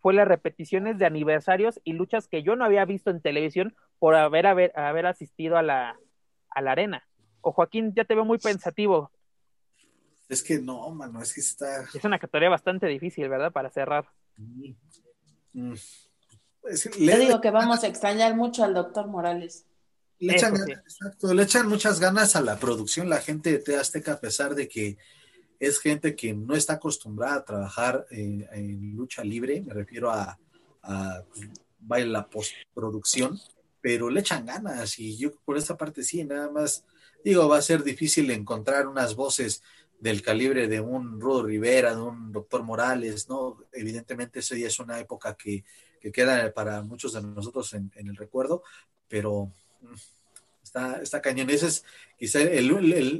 fue las repeticiones de aniversarios y luchas que yo no había visto en televisión por haber, haber, haber asistido a la, a la arena. O Joaquín, ya te veo muy pensativo. Es que no, mano, es que está. Es una categoría bastante difícil, ¿verdad? Para cerrar. Mm. le... digo que vamos a extrañar mucho al doctor Morales. Le echan, exacto, le echan muchas ganas a la producción, la gente de T Azteca, a pesar de que es gente que no está acostumbrada a trabajar en lucha libre, me refiero a, a la postproducción, pero le echan ganas y yo por esta parte sí, nada más digo, va a ser difícil encontrar unas voces del calibre de un Rudo Rivera, de un Doctor Morales, ¿no? Evidentemente eso ya es una época que, queda para muchos de nosotros en, en el recuerdo, pero mm, Está, está cañón. Ese es quizá el,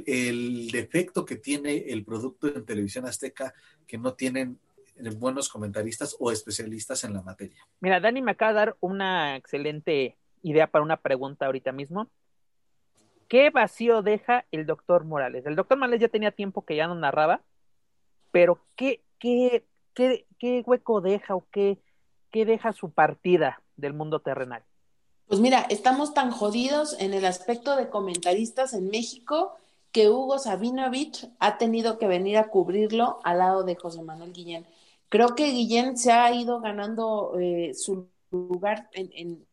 el, defecto que tiene el producto en televisión azteca que no tienen buenos comentaristas o especialistas en la materia. Mira, Dani me acaba de dar una excelente idea para una pregunta ahorita mismo. ¿Qué vacío deja el doctor Morales? El doctor Morales ya tenía tiempo que ya no narraba, pero ¿qué, qué, qué, qué hueco deja o qué, qué deja su partida del mundo terrenal? Pues mira, estamos tan jodidos en el aspecto de comentaristas en México que Hugo Sabinovich ha tenido que venir a cubrirlo al lado de José Manuel Guillén. Creo que Guillén se ha ido ganando eh, su lugar en,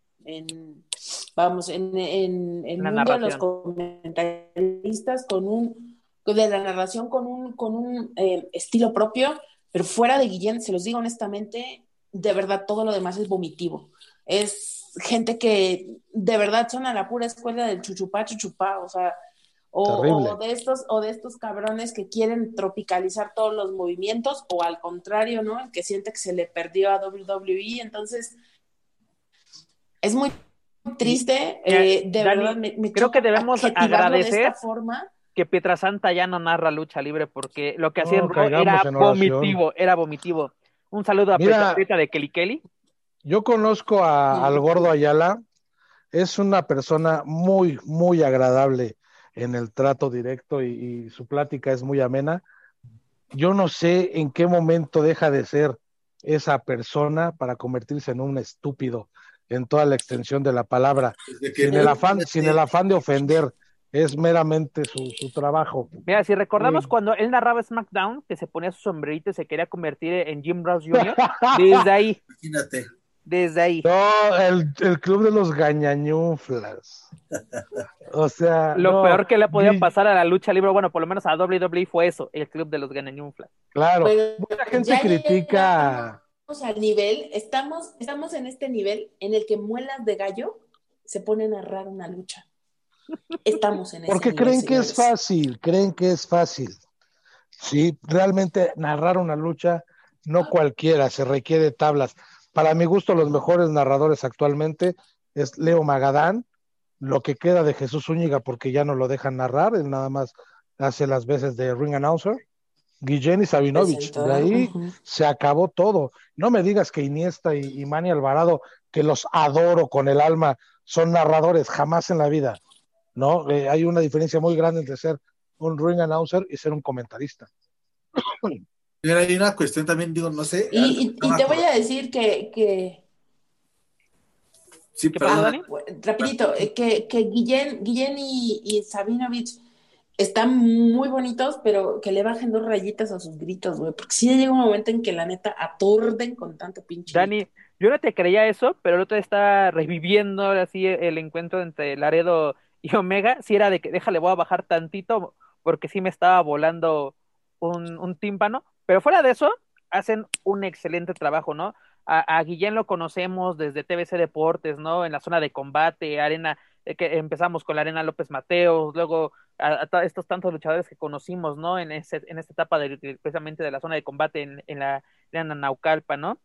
vamos, en, en, el mundo de los comentaristas con un, de la narración con un, con un eh, estilo propio, pero fuera de Guillén, se los digo honestamente, de verdad todo lo demás es vomitivo. Es gente que de verdad son a la pura escuela del chuchupá, chuchupá, o sea, o, de estos, o de estos cabrones que quieren tropicalizar todos los movimientos, o al contrario, ¿no? El que siente que se le perdió a WWE, entonces es muy triste, eh, de verdad me, creo que debemos agradecer forma. que Pietrasanta ya no narra lucha libre porque lo que hacía era vomitivo, era vomitivo. Un saludo a Petra de Kelly Kelly. Yo conozco a, al gordo Ayala, es una persona muy, muy agradable en el trato directo y, su plática es muy amena. Yo no sé en qué momento deja de ser esa persona para convertirse en un estúpido en toda la extensión de la palabra, sin el, afán, sin el afán de ofender, es meramente su, trabajo. Mira, si recordamos cuando él narraba SmackDown, que se ponía su sombrerito y se quería convertir en Jim Ross Jr., desde ahí. Imagínate desde ahí. No, el, club de los gañañuflas. O sea. Lo peor que le podía pasar a la lucha libre, bueno, por lo menos a WWE fue eso, el club de los gañañuflas. Claro, mucha gente critica. al nivel, estamos, estamos en este nivel en el que muelas de gallo se ponen a narrar una lucha. Estamos en Porque creen que es fácil, creen que es fácil. Sí, realmente narrar una lucha no cualquiera, se requiere tablas. Para mi gusto, los mejores narradores actualmente es Leo Magadán, lo que queda de Jesús Zúñiga porque ya no lo dejan narrar, él nada más hace las veces de ring announcer. Guillén y Sabinovich, de ahí se acabó todo. No me digas que Iniesta y, Manny Alvarado, que los adoro con el alma, son narradores, jamás en la vida. ¿no? Eh, hay una diferencia muy grande entre ser un ring announcer y ser un comentarista. hay una cuestión también, digo, no sé. Y, te voy a decir que. que... Sí, perdón. Rapidito, eh, que, que Guillén, Guillén y, y Sabinovich están muy bonitos, pero que le bajen dos rayitas a sus gritos, güey, porque sí llega un momento en que la neta aturden con tanto pinche. Dani, Yo no te creía eso, pero el otro día estaba reviviendo así el encuentro entre Laredo y Omega. Si era de que déjale, voy a bajar tantito porque sí me estaba volando un, un tímpano. Pero fuera de eso, hacen un excelente trabajo, ¿no? A, Guillén lo conocemos desde TBC Deportes, ¿no? En la zona de combate, arena, eh, que empezamos con la arena López Mateos, luego a, estos tantos luchadores que conocimos, ¿no? En, ese, en esta etapa de, precisamente de la zona de combate en, la arena Naucalpa, ¿no?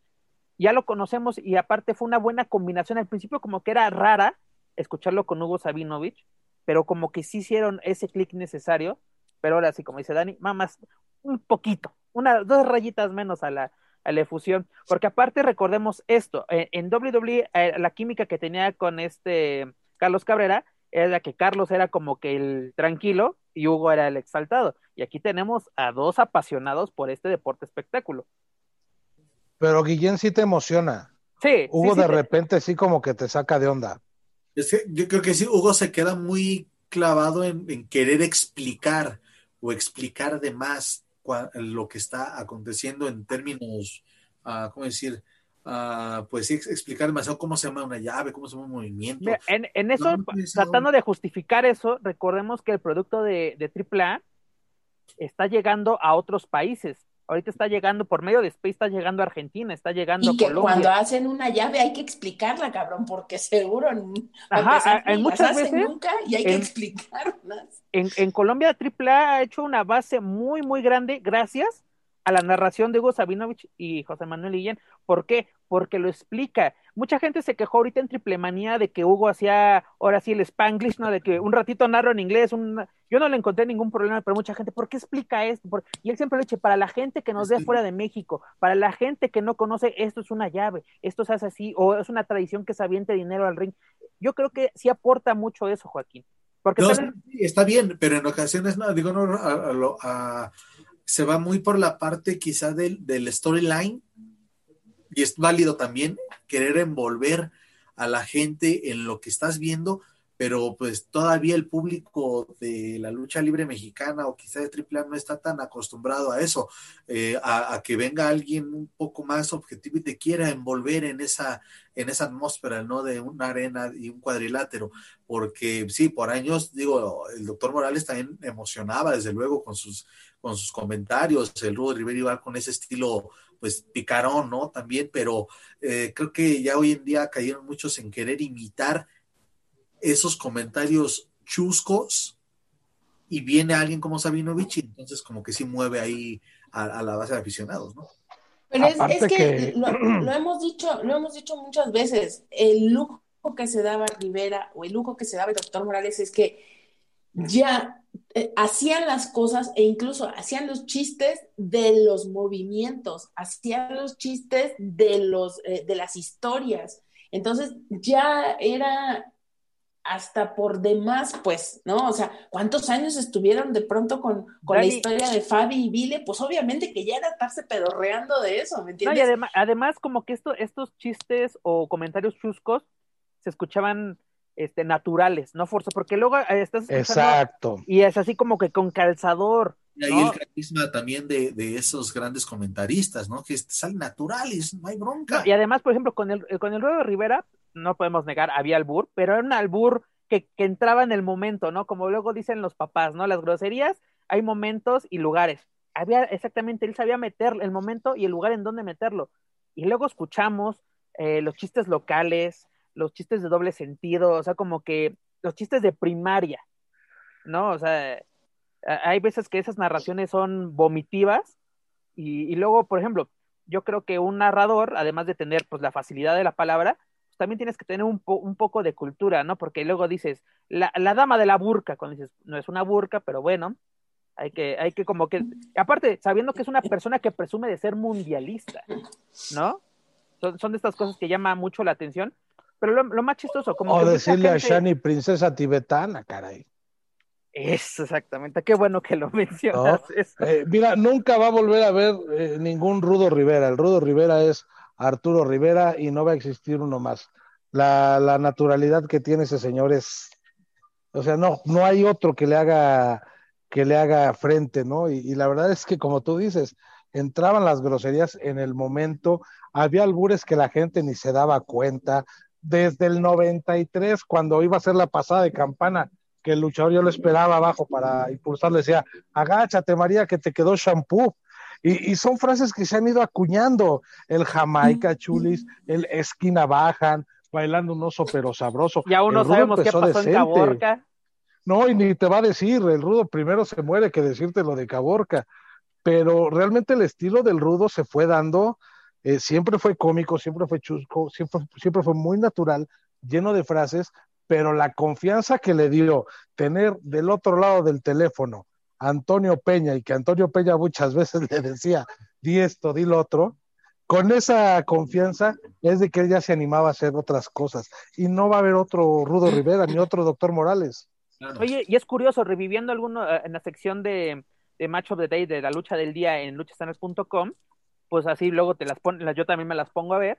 Ya lo conocemos y aparte fue una buena combinación. Al principio como que era rara escucharlo con Hugo Sabinovich, pero como que sí hicieron ese clic necesario, pero ahora sí, como dice Dani, más un poquito, unas dos rayitas menos a la, a la efusión, porque aparte recordemos esto, eh, en WWE eh, la química que tenía con este Carlos Cabrera era que Carlos era como que el tranquilo y Hugo era el exaltado, y aquí tenemos a dos apasionados por este deporte espectáculo. Pero Guillén sí te emociona. Sí. Hugo de repente sí como que te saca de onda. Es que yo creo que sí, Hugo se queda muy clavado en querer explicar o explicar de más lo que está aconteciendo en términos, uh, ¿cómo decir? Uh, pues sí, explicar demasiado cómo se llama una llave, cómo se llama un movimiento. en, en, eso, tratando de justificar eso, recordemos que el producto de, de AAA está llegando a otros países ahorita está llegando por medio de Space, está llegando a Argentina, está llegando y que cuando hacen una llave hay que explicarla, cabrón, porque seguro Ajá, muchas veces nunca y hay que explicarlas. En, en Colombia AAA ha hecho una base muy muy grande gracias a la narración de Hugo Sabinovich y José Manuel Guillén. ¿Por qué? Porque lo explica. Mucha gente se quejó ahorita en Triple Manía de que Hugo hacía ahora sí el Spanglish, ¿no? De que un ratito narro en inglés, un... yo no le encontré ningún problema, pero mucha gente, ¿por qué explica esto? Y él siempre lo dice, para la gente que nos ve fuera de México, para la gente que no conoce, esto es una llave, esto se hace así, o es una tradición que se aviente dinero al ring. Yo creo que sí aporta mucho eso, Joaquín. Porque está bien, pero en ocasiones, no, digo, no, a se va muy por la parte quizá del, del storyline y es válido también querer envolver a la gente en lo que estás viendo, pero pues todavía el público de la lucha libre mexicana o quizá de AAA no está tan acostumbrado a eso, eh, a, que venga alguien un poco más objetivo y te quiera envolver en esa, en esa atmósfera, ¿no? De una arena y un cuadrilátero, porque sí, por años, digo, el doctor Morales también emocionaba, desde luego, con sus, con sus comentarios, el Rudo Rivera iba con ese estilo pues picarón, ¿no? También, pero eh, creo que ya hoy en día cayeron muchos en querer imitar esos comentarios chuscos y viene alguien como Sabinovich y entonces como que sí mueve ahí a, la base de aficionados, ¿no? Pero es, que, Lo, hemos dicho, lo hemos dicho muchas veces, el lujo que se daba Rivera o el lujo que se daba el doctor Morales es que ya eh, hacían las cosas e incluso hacían los chistes de los movimientos, hacían los chistes de los eh, de las historias. Entonces ya era hasta por demás, pues, ¿no? O sea, ¿cuántos años estuvieron de pronto con, con la historia de Fabi y Vile? Pues obviamente que ya era estarse pedorreando de eso, ¿me entiendes? y además, además como que esto, estos chistes o comentarios chuscos se escuchaban este, naturales, no fuerza, porque luego eh, estás Exacto. y es así como que con calzador. Y ahí el carisma también de, de, esos grandes comentaristas, ¿no? Que salen naturales, no hay bronca. y además, por ejemplo, con el, con el Ruedo de Rivera, no podemos negar, había albur, pero era un albur que, que, entraba en el momento, ¿no? Como luego dicen los papás, ¿no? Las groserías, hay momentos y lugares. Había exactamente, él sabía meter el momento y el lugar en donde meterlo. Y luego escuchamos eh, los chistes locales, los chistes de doble sentido, o sea, como que los chistes de primaria, ¿no? O sea, hay veces que esas narraciones son vomitivas y, luego, por ejemplo, yo creo que un narrador, además de tener pues la facilidad de la palabra, pues, también tienes que tener un, un, poco de cultura, ¿no? Porque luego dices, la, la, dama de la burca, cuando dices, no es una burca, pero bueno, hay que, hay que como que, aparte, sabiendo que es una persona que presume de ser mundialista, ¿no? Son, son de estas cosas que llama mucho la atención pero lo, más chistoso, como. O decirle a Shani princesa tibetana, caray. Eso, exactamente. Qué bueno que lo mencionas. Eh, mira, nunca va a volver a ver eh, ningún Rudo Rivera. El Rudo Rivera es Arturo Rivera y no va a existir uno más. La, la naturalidad que tiene ese señor es. O sea, no, no hay otro que le haga que le haga frente, ¿no? Y, y la verdad es que, como tú dices, entraban las groserías en el momento, había albures que la gente ni se daba cuenta. Desde el 93, cuando iba a ser la pasada de campana, que el luchador yo lo esperaba abajo para impulsarle, decía, agáchate María, que te quedó shampoo. Y, son frases que se han ido acuñando, el Jamaica Chulis, el esquina bajan, bailando un oso pero sabroso. Ya uno sabemos qué pasó en Caborca. No, y ni te va a decir, el rudo primero se muere que decirte lo de Caborca pero realmente el estilo del rudo se fue dando, eh, siempre fue cómico, siempre fue chusco, siempre, siempre fue muy natural, lleno de frases, pero la confianza que le dio tener del otro lado del teléfono Antonio Peña y que Antonio Peña muchas veces le decía, di esto, di lo otro, con esa confianza es de que él ya se animaba a hacer otras cosas y no va a haber otro Rudo Rivera ni otro Doctor Morales. Oye, y es curioso, reviviendo alguno eh, en la sección de, de Match of the Day, de la lucha del día en luchastanes.com, pues así luego te las pones, yo también me las pongo a ver,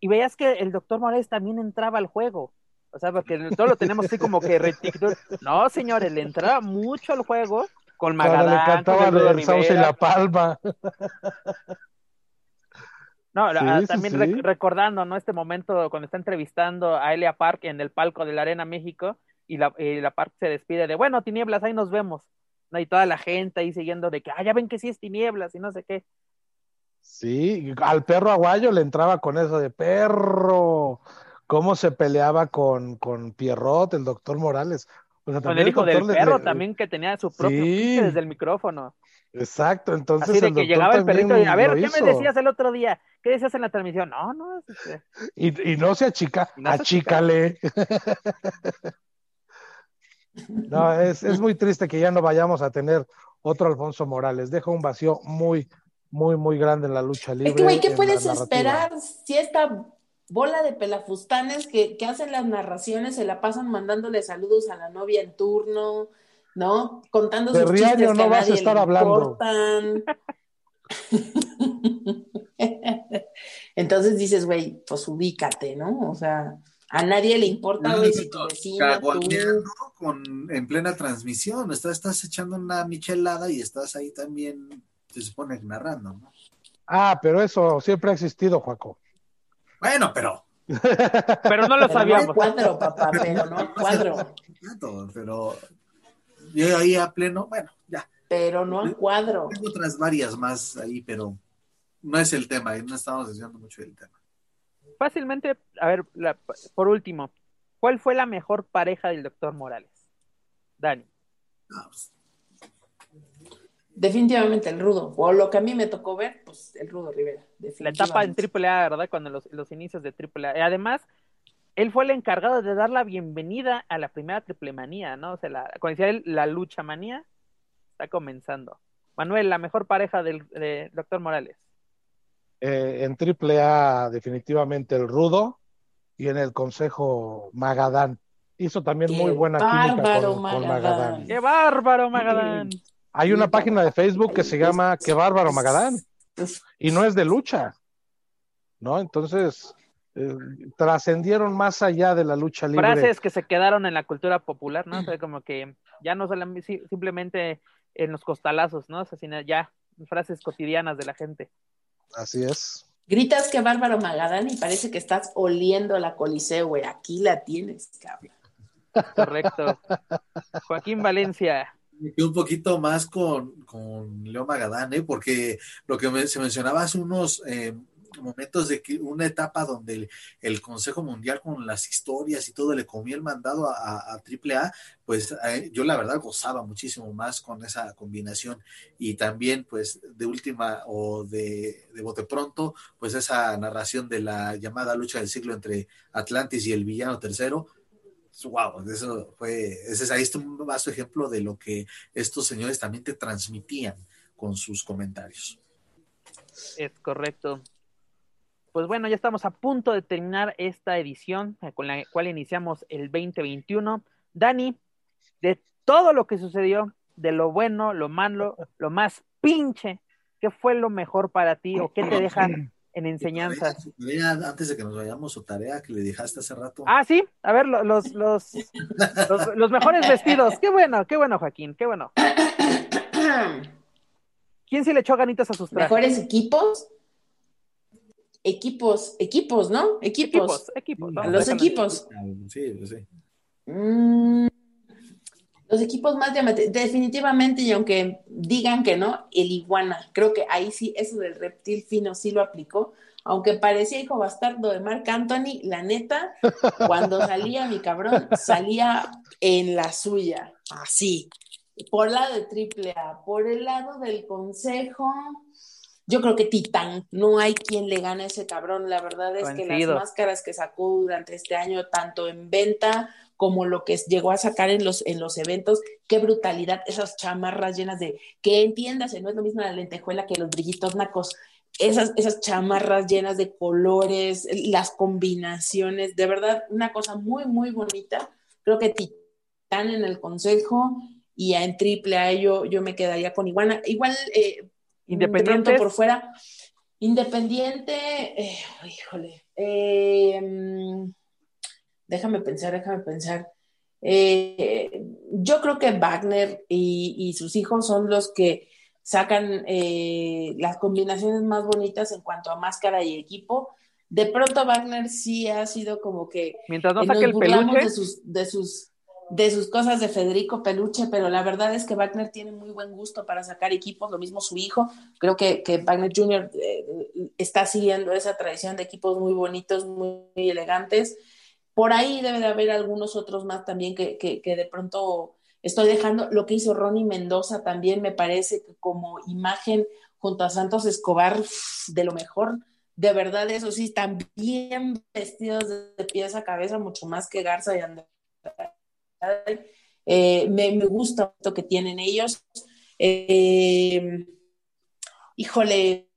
y veías que el doctor Morales también entraba al juego. O sea, porque todo lo tenemos así como que No, señores, le entraba mucho al juego con Magadán. le cantaba el Sauce y la Palma. No, también recordando, ¿no? Este momento cuando está entrevistando a Elia Park en el palco de la Arena México y la, y la Park se despide de, bueno, tinieblas, ahí nos vemos. Y toda la gente ahí siguiendo de que, ah, ya ven que sí es tinieblas y no sé qué. Sí, al perro aguayo le entraba con eso de perro. Cómo se peleaba con, con Pierrot, el doctor Morales. con el hijo del perro también que tenía su propio sí. desde el micrófono. Exacto, entonces. Así de que llegaba el perrito y a ver, ¿qué me decías el otro día? ¿Qué decías en la transmisión? No, no. Este y, y, no se achica, achícale. No, es, es, muy triste que ya no vayamos a tener otro Alfonso Morales. Deja un vacío muy, muy, muy grande en la lucha libre. Es que, güey, ¿qué puedes esperar si esta bola de pelafustanes que, que, hacen las narraciones se la pasan mandándole saludos a la novia en turno, ¿no? Contando sus chistes que no vas a estar hablando. Entonces dices, güey, pues ubícate, ¿no? O sea, a nadie le importa, güey, si tu vecina, Con, en plena transmisión, estás, estás echando una michelada y estás ahí también, se supone, narrando, ¿no? Ah, pero eso siempre ha existido, Juaco. Bueno, pero... pero no lo sabíamos. No cuadro, papá, pero no cuadro. Pero yo ahí a pleno, bueno, ya. Pero no a cuadro. Tengo otras varias más ahí, pero no es el tema, no estamos diciendo mucho del tema fácilmente, a ver, por último, ¿cuál fue la mejor pareja del doctor Morales? Dani. Definitivamente el Rudo, o lo que a mí me tocó ver, pues el Rudo Rivera. La etapa en AAA, ¿verdad? Cuando los, los inicios de AAA. Además, él fue el encargado de dar la bienvenida a la primera triple manía, ¿no? O sea, la, como decía él, la lucha manía está comenzando. Manuel, la mejor pareja del doctor Morales. Eh, en triple A definitivamente el Rudo y en el Consejo Magadán. Hizo también muy buena química con, Magadán. ¡Qué bárbaro Magadán! Hay una página de Facebook que se llama ¡Qué bárbaro Magadán! Y no es de lucha, ¿no? Entonces, eh, trascendieron más allá de la lucha libre. Frases que se quedaron en la cultura popular, ¿no? como que ya no solamente simplemente en los costalazos, ¿no? sino ya frases cotidianas de la gente. Así es. Gritas que bárbaro Magadán y parece que estás oliendo la coliseo, güey. Aquí la tienes, cabrón. Correcto. Joaquín Valencia. Un poquito más con, con Leo Magadán, ¿eh? porque lo que se mencionaba hace unos eh, momentos de que una etapa donde el, Consejo Mundial con las historias y todo le comía el mandado a, a, AAA, pues eh, yo la verdad gozaba muchísimo más con esa combinación y también pues de última o de, de bote pronto, pues esa narración de la llamada lucha del siglo entre Atlantis y el villano tercero, wow, eso fue, ese es ahí un vasto ejemplo de lo que estos señores también te transmitían con sus comentarios. Es correcto pues bueno, ya estamos a punto de terminar esta edición eh, con la cual iniciamos el 2021. Dani, de todo lo que sucedió, de lo bueno, lo malo, lo más pinche, ¿qué fue lo mejor para ti o qué te deja en enseñanzas? Antes de que nos vayamos, su tarea que le dejaste hace rato. Ah, sí, a ver, los, los, los, mejores vestidos. Qué bueno, qué bueno, Joaquín, qué bueno. ¿Quién se le echó ganitas a sus trajes? Mejores equipos. Equipos, equipos, ¿no? Equipos. Equipos, equipos. los equipos. Sí, sí. Mm, los equipos más llamativos, definitivamente, y aunque digan que no, el iguana. Creo que ahí sí, eso del reptil fino sí lo aplicó. Aunque parecía hijo bastardo de Marc Anthony, la neta, cuando salía mi cabrón, salía en la suya, así. Por el lado de AAA, por el lado del consejo, yo creo que Titán, no hay quien le gane a ese cabrón. La verdad es que las máscaras que sacó durante este año, tanto en venta como lo que llegó a sacar en los, en los eventos, qué brutalidad, esas chamarras llenas de, que entiendas, no es lo mismo la lentejuela que los brillitos nacos, esas, esas chamarras llenas de colores, las combinaciones, de verdad, una cosa muy, muy bonita. Creo que Titán en el consejo y en triple A yo, yo me quedaría con Iguana. Igual, eh, Independiente. por fuera, Independiente, eh, híjole, eh, déjame pensar, déjame pensar. Eh, yo creo que Wagner y, sus hijos son los que sacan eh, las combinaciones más bonitas en cuanto a máscara y equipo. De pronto Wagner sí ha sido como que mientras no saque el peluche de sus, de sus de sus cosas de Federico Peluche, pero la verdad es que Wagner tiene muy buen gusto para sacar equipos, lo mismo su hijo, creo que, que Wagner Jr. Eh, está siguiendo esa tradición de equipos muy bonitos, muy elegantes, por ahí debe de haber algunos otros más también que, que, de pronto estoy dejando. Lo que hizo Ronnie Mendoza también me parece que como imagen junto a Santos Escobar, de lo mejor. De verdad, eso sí, están bien vestidos de pies a cabeza, mucho más que Garza y Andrés. Eh, me, gusta lo que tienen ellos. Eh, híjole,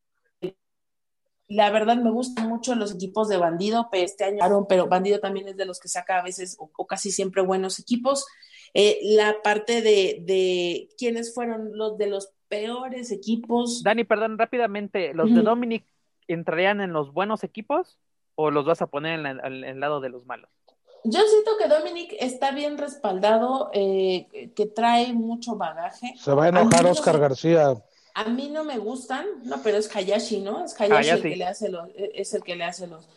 la verdad me gustan mucho los equipos de Bandido, pero este año, pero Bandido también es de los que saca a veces o, casi siempre buenos equipos. Eh, la parte de, de quiénes fueron los de los peores equipos. Dani, perdón, rápidamente, ¿los de Dominic entrarían en los buenos equipos o los vas a poner en, el lado de los malos? Yo siento que Dominic está bien respaldado, eh, que trae mucho bagaje. Se va a enojar Oscar García. A mí no me gustan, no, pero es Hayashi, ¿no? Es Hayashi, el que le hace los, e, es el que le hace los.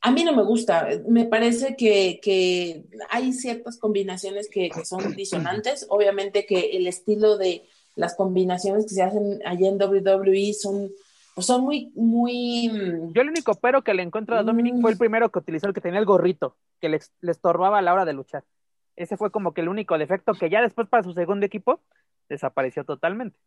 A mí no me gusta, me parece que, hay ciertas combinaciones que, son disonantes. Obviamente que el estilo de las combinaciones que se hacen allá en WWE son, pues son muy, muy. Mm, Yo el único pero que le encuentro a Dominic fue el mm. primero que utilizó, el que tenía el gorrito, que le, le estorbaba a la hora de luchar. Ese fue como que el único defecto que ya después para su segundo equipo desapareció totalmente.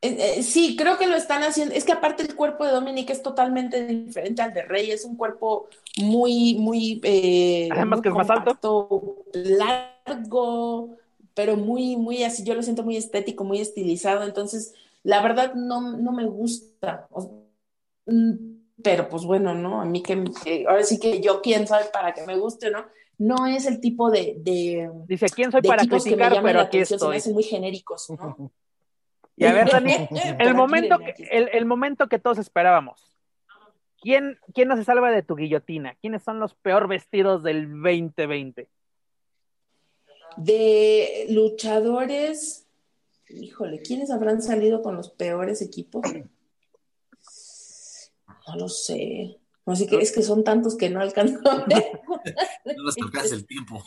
Eh, eh, sí, creo que lo están haciendo. Es que aparte el cuerpo de Dominic es totalmente diferente al de Rey. Es un cuerpo muy, muy. Eh, Además que es más alto. Largo, pero muy, muy así. Yo lo siento muy estético, muy estilizado. Entonces, la verdad no, no me gusta. Mm, pero pues bueno, ¿no? A mí que, ahora sí que yo quién sabe para que me guste, ¿no? No es el tipo de. de Dice, ¿quién soy para criticar? Pero aquí estoy. Se me hacen muy genéricos, ¿no? Y a ver, Dani, el momento, que, el, momento que todos esperábamos. ¿Quién, ¿Quién no se salva de tu guillotina? ¿Quiénes son los peor vestidos del 2020? De luchadores, híjole, ¿quiénes habrán salido con los peores equipos? No lo sé. Así que es que son tantos que no alcanzo a ver. No nos tocas el tiempo.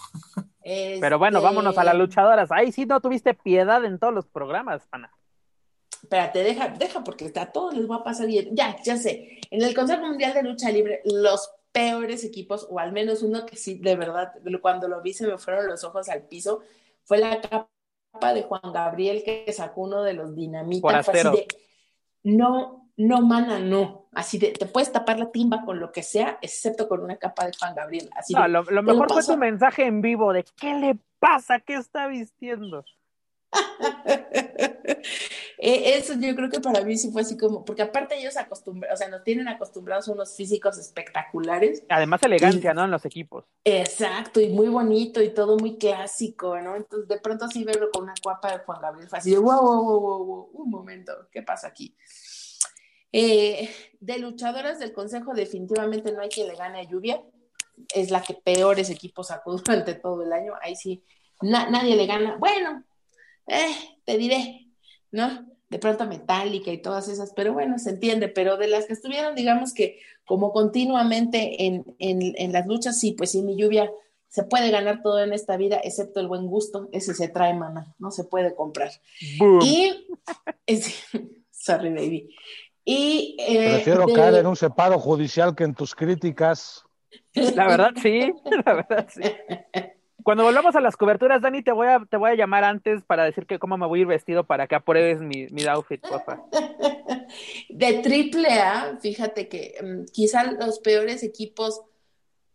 Pero bueno, vámonos a las este luchadoras. Ahí sí no tuviste piedad en todos los programas, pana espérate, deja, deja porque a todos les va a pasar bien. Ya, ya sé. En el Consejo Mundial de Lucha Libre, los peores equipos, o al menos uno que sí, de verdad, cuando lo vi se me fueron los ojos al piso, fue la capa de Juan Gabriel que sacó uno de los dinamitas. así de, no, no, mana, no. Así de, te puedes tapar la timba con lo que sea, excepto con una capa de Juan Gabriel. Así no, lo, mejor fue tu mensaje en vivo de qué le pasa, qué está vistiendo. Eh, eso yo creo que para mí sí fue así como, porque aparte ellos acostumbran, o sea, nos tienen acostumbrados a unos físicos espectaculares. Además elegancia, ¿no? En los equipos. Exacto, y muy bonito y todo muy clásico, ¿no? Entonces de pronto así verlo con una cuapa de Juan Gabriel fue así de, wow, wow, wow, wow, un momento, ¿qué pasa aquí? Eh, de luchadoras del consejo definitivamente no hay quien le gane a Lluvia, es la que peores equipos sacó durante todo el año, ahí sí, nadie le gana, bueno, eh, te diré, ¿no? de pronto metálica y todas esas, pero bueno, se entiende, pero de las que estuvieron, digamos que como continuamente en, en, las luchas, sí, pues sí, mi lluvia se puede ganar todo en esta vida, excepto el buen gusto, ese se trae, mana, no se puede comprar. Y, sorry, baby. Y, eh, Prefiero caer en un separo judicial que en tus críticas. La verdad, sí, la verdad, sí. Cuando volvamos a las coberturas, Dani, te voy a, te voy a llamar antes para decir que cómo me voy a ir vestido para que apruebes mi, mi outfit, porfa. De triple A, fíjate que um, quizá los peores equipos,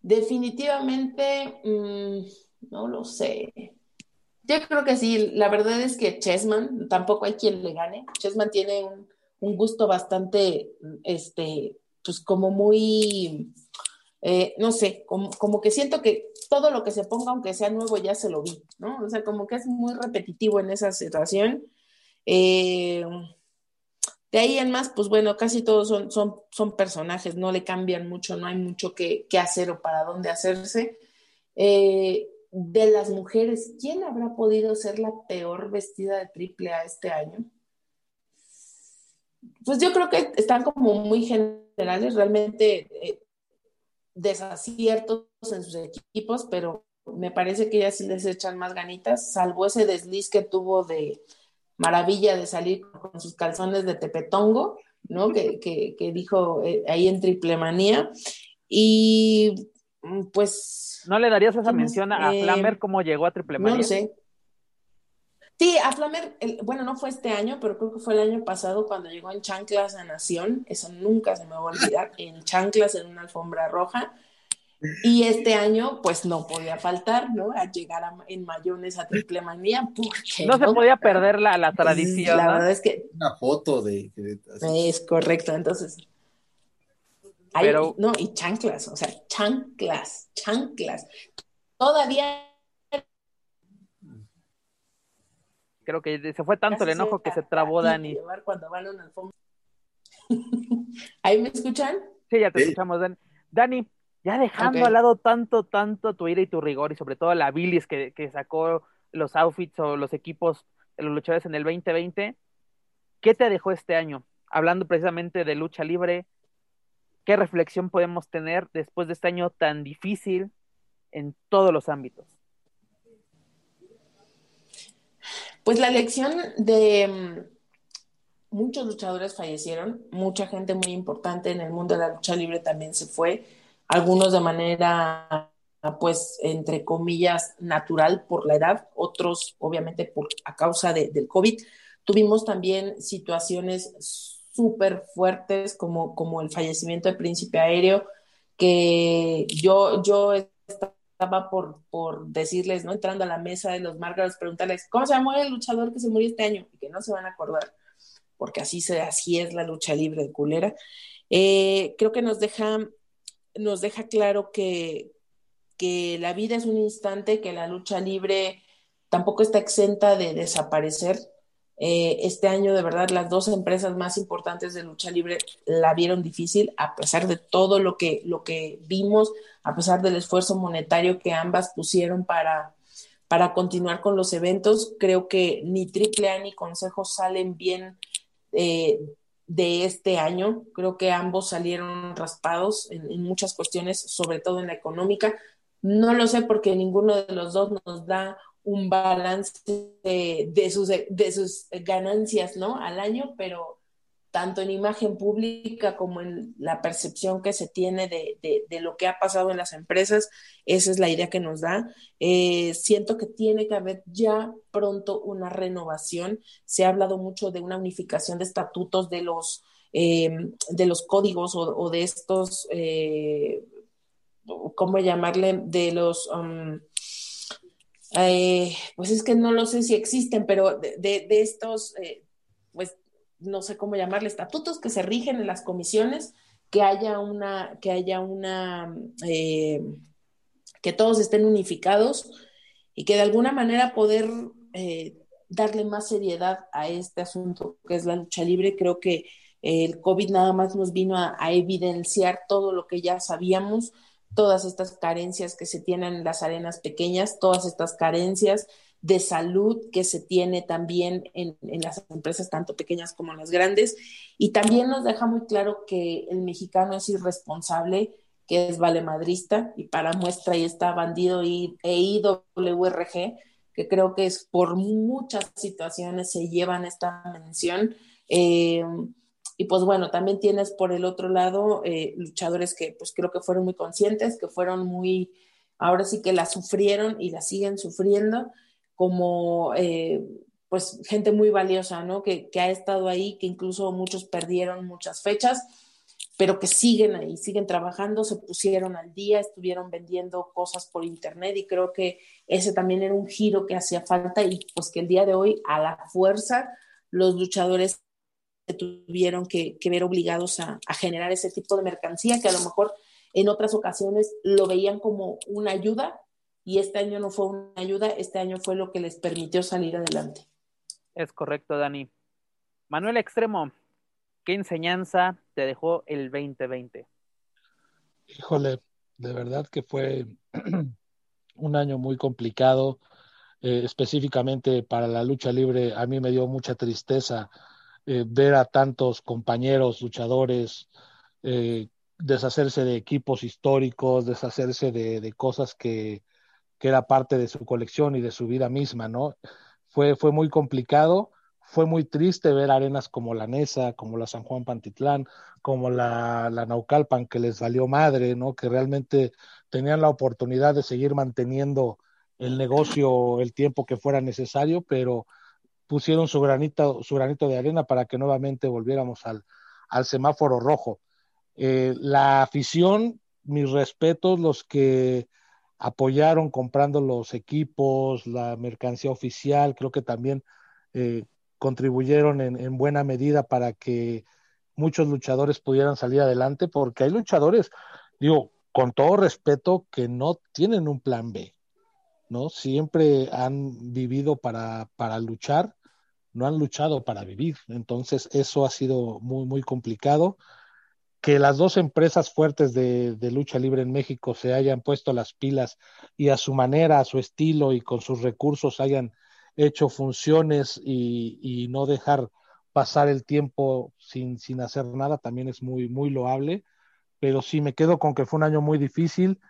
definitivamente, mm, no lo sé. Yo creo que sí, la verdad es que Chessman, tampoco hay quien le gane. Chessman tiene un, un gusto bastante, este, pues como muy, eh, no sé, como, como que siento que todo lo que se ponga, aunque sea nuevo, ya se lo vi, ¿no? O sea, como que es muy repetitivo en esa situación. Eh, de ahí en más, pues bueno, casi todos son, son, son personajes, no le cambian mucho, no hay mucho que, hacer o para dónde hacerse. Eh, de las mujeres, ¿quién habrá podido ser la peor vestida de triple A este año? Pues yo creo que están como muy generales, realmente desaciertos en sus equipos, pero me parece que ya sí les echan más ganitas, salvo ese desliz que tuvo de maravilla de salir con sus calzones de tepetongo, ¿no? Que, que, dijo eh, ahí en Triple Manía. Y mm, pues... ¿No le darías esa mención a eh, Flamer cómo llegó a Triple Manía? No sé. Sí, a Flamer, bueno, no fue este año, pero creo que fue el año pasado cuando llegó en chanclas a Nación, eso nunca se me va a olvidar, en chanclas en una alfombra roja. Y este año, pues no podía faltar, ¿no? A llegar en mayones a triple manía, porque. No, se podía perder la, la tradición. La verdad es que. Una foto de. Es correcto, entonces. Pero... no, y chanclas, o sea, chanclas, chanclas. Todavía Creo que se fue tanto el enojo que se trabó Dani. Cuando van a ¿Ahí me escuchan? Sí, ya te escuchamos, Dani. Dani, ya dejando al lado tanto, tanto tu ira y tu rigor y sobre todo la bilis que, que sacó los outfits o los equipos de los luchadores en el 2020, ¿qué te dejó este año? Hablando precisamente de lucha libre, ¿qué reflexión podemos tener después de este año tan difícil en todos los ámbitos? Pues la elección de mm, muchos luchadores fallecieron, mucha gente muy importante en el mundo de la lucha libre también se fue, algunos de manera pues entre comillas natural por la edad, otros obviamente por a causa del COVID. Tuvimos también situaciones súper fuertes como, como el fallecimiento del príncipe aéreo, que yo, yo estaba por, por decirles, ¿no? Entrando a la mesa de los Márgaros, preguntarles, ¿cómo se llamó el luchador que se murió este año? Y que no se van a acordar, porque así, se, así es la lucha libre de culera. Eh, creo que nos deja, nos deja claro que, que la vida es un instante, que la lucha libre tampoco está exenta de desaparecer. Eh, este año, de verdad, las dos empresas más importantes de lucha libre la vieron difícil, a pesar de todo lo que, lo que vimos, a pesar del esfuerzo monetario que ambas pusieron para, para continuar con los eventos. Creo que ni AAA ni Consejo salen bien eh, de este año. Creo que ambos salieron raspados en, muchas cuestiones, sobre todo en la económica. No lo sé porque ninguno de los dos nos da un balance de, sus, de sus ganancias, ¿no? Al año, pero tanto en imagen pública como en la percepción que se tiene de, de, lo que ha pasado en las empresas, esa es la idea que nos da. Eh, siento que tiene que haber ya pronto una renovación. Se ha hablado mucho de una unificación de estatutos de los, eh, de los códigos o, de estos, eh, ¿cómo llamarle? De los... Um, eh, pues es que no lo sé si existen, pero de, estos, eh, pues no sé cómo llamarle, estatutos que se rigen en las comisiones, que haya una, que haya una, eh, que todos estén unificados y que de alguna manera poder darle más seriedad a este asunto que es la lucha libre. Creo que el COVID nada más nos vino a evidenciar todo lo que ya sabíamos todas estas carencias que se tienen en las arenas pequeñas, todas estas carencias de salud que se tiene también en, en, las empresas, tanto pequeñas como las grandes. Y también nos deja muy claro que el mexicano es irresponsable, que es valemadrista, y para muestra ahí está Bandido e IWRG, que creo que es por muchas situaciones se llevan esta mención. Eh, y pues bueno, también tienes por el otro lado eh, luchadores que pues creo que fueron muy conscientes, que fueron muy, ahora sí que la sufrieron y la siguen sufriendo, como eh, pues gente muy valiosa, ¿no? Que, que, ha estado ahí, que incluso muchos perdieron muchas fechas, pero que siguen ahí, siguen trabajando, se pusieron al día, estuvieron vendiendo cosas por internet y creo que ese también era un giro que hacía falta y pues que el día de hoy a la fuerza los luchadores tuvieron que, ver obligados a, generar ese tipo de mercancía que a lo mejor en otras ocasiones lo veían como una ayuda y este año no fue una ayuda, este año fue lo que les permitió salir adelante. Es correcto, Dani. Manuel Extremo, ¿qué enseñanza te dejó el 2020? Híjole, de verdad que fue un año muy complicado, eh, específicamente para la lucha libre. A mí me dio mucha tristeza eh, ver a tantos compañeros luchadores eh, deshacerse de equipos históricos, deshacerse de, cosas que, que, era parte de su colección y de su vida misma, ¿no? Fue, fue muy complicado, fue muy triste ver arenas como la Nesa, como la San Juan Pantitlán, como la, la Naucalpan, que les valió madre, ¿no? Que realmente tenían la oportunidad de seguir manteniendo el negocio el tiempo que fuera necesario, pero pusieron su granito, su granito de arena para que nuevamente volviéramos al, al semáforo rojo. Eh, la afición, mis respetos, los que apoyaron comprando los equipos, la mercancía oficial, creo que también eh, contribuyeron en, en, buena medida para que muchos luchadores pudieran salir adelante, porque hay luchadores, digo, con todo respeto, que no tienen un plan B. ¿no? Siempre han vivido para, para luchar, no han luchado para vivir. Entonces, eso ha sido muy, muy complicado. Que las dos empresas fuertes de, de, lucha libre en México se hayan puesto las pilas y a su manera, a su estilo y con sus recursos hayan hecho funciones y, y no dejar pasar el tiempo sin, sin hacer nada, también es muy, muy loable. Pero sí me quedo con que fue un año muy difícil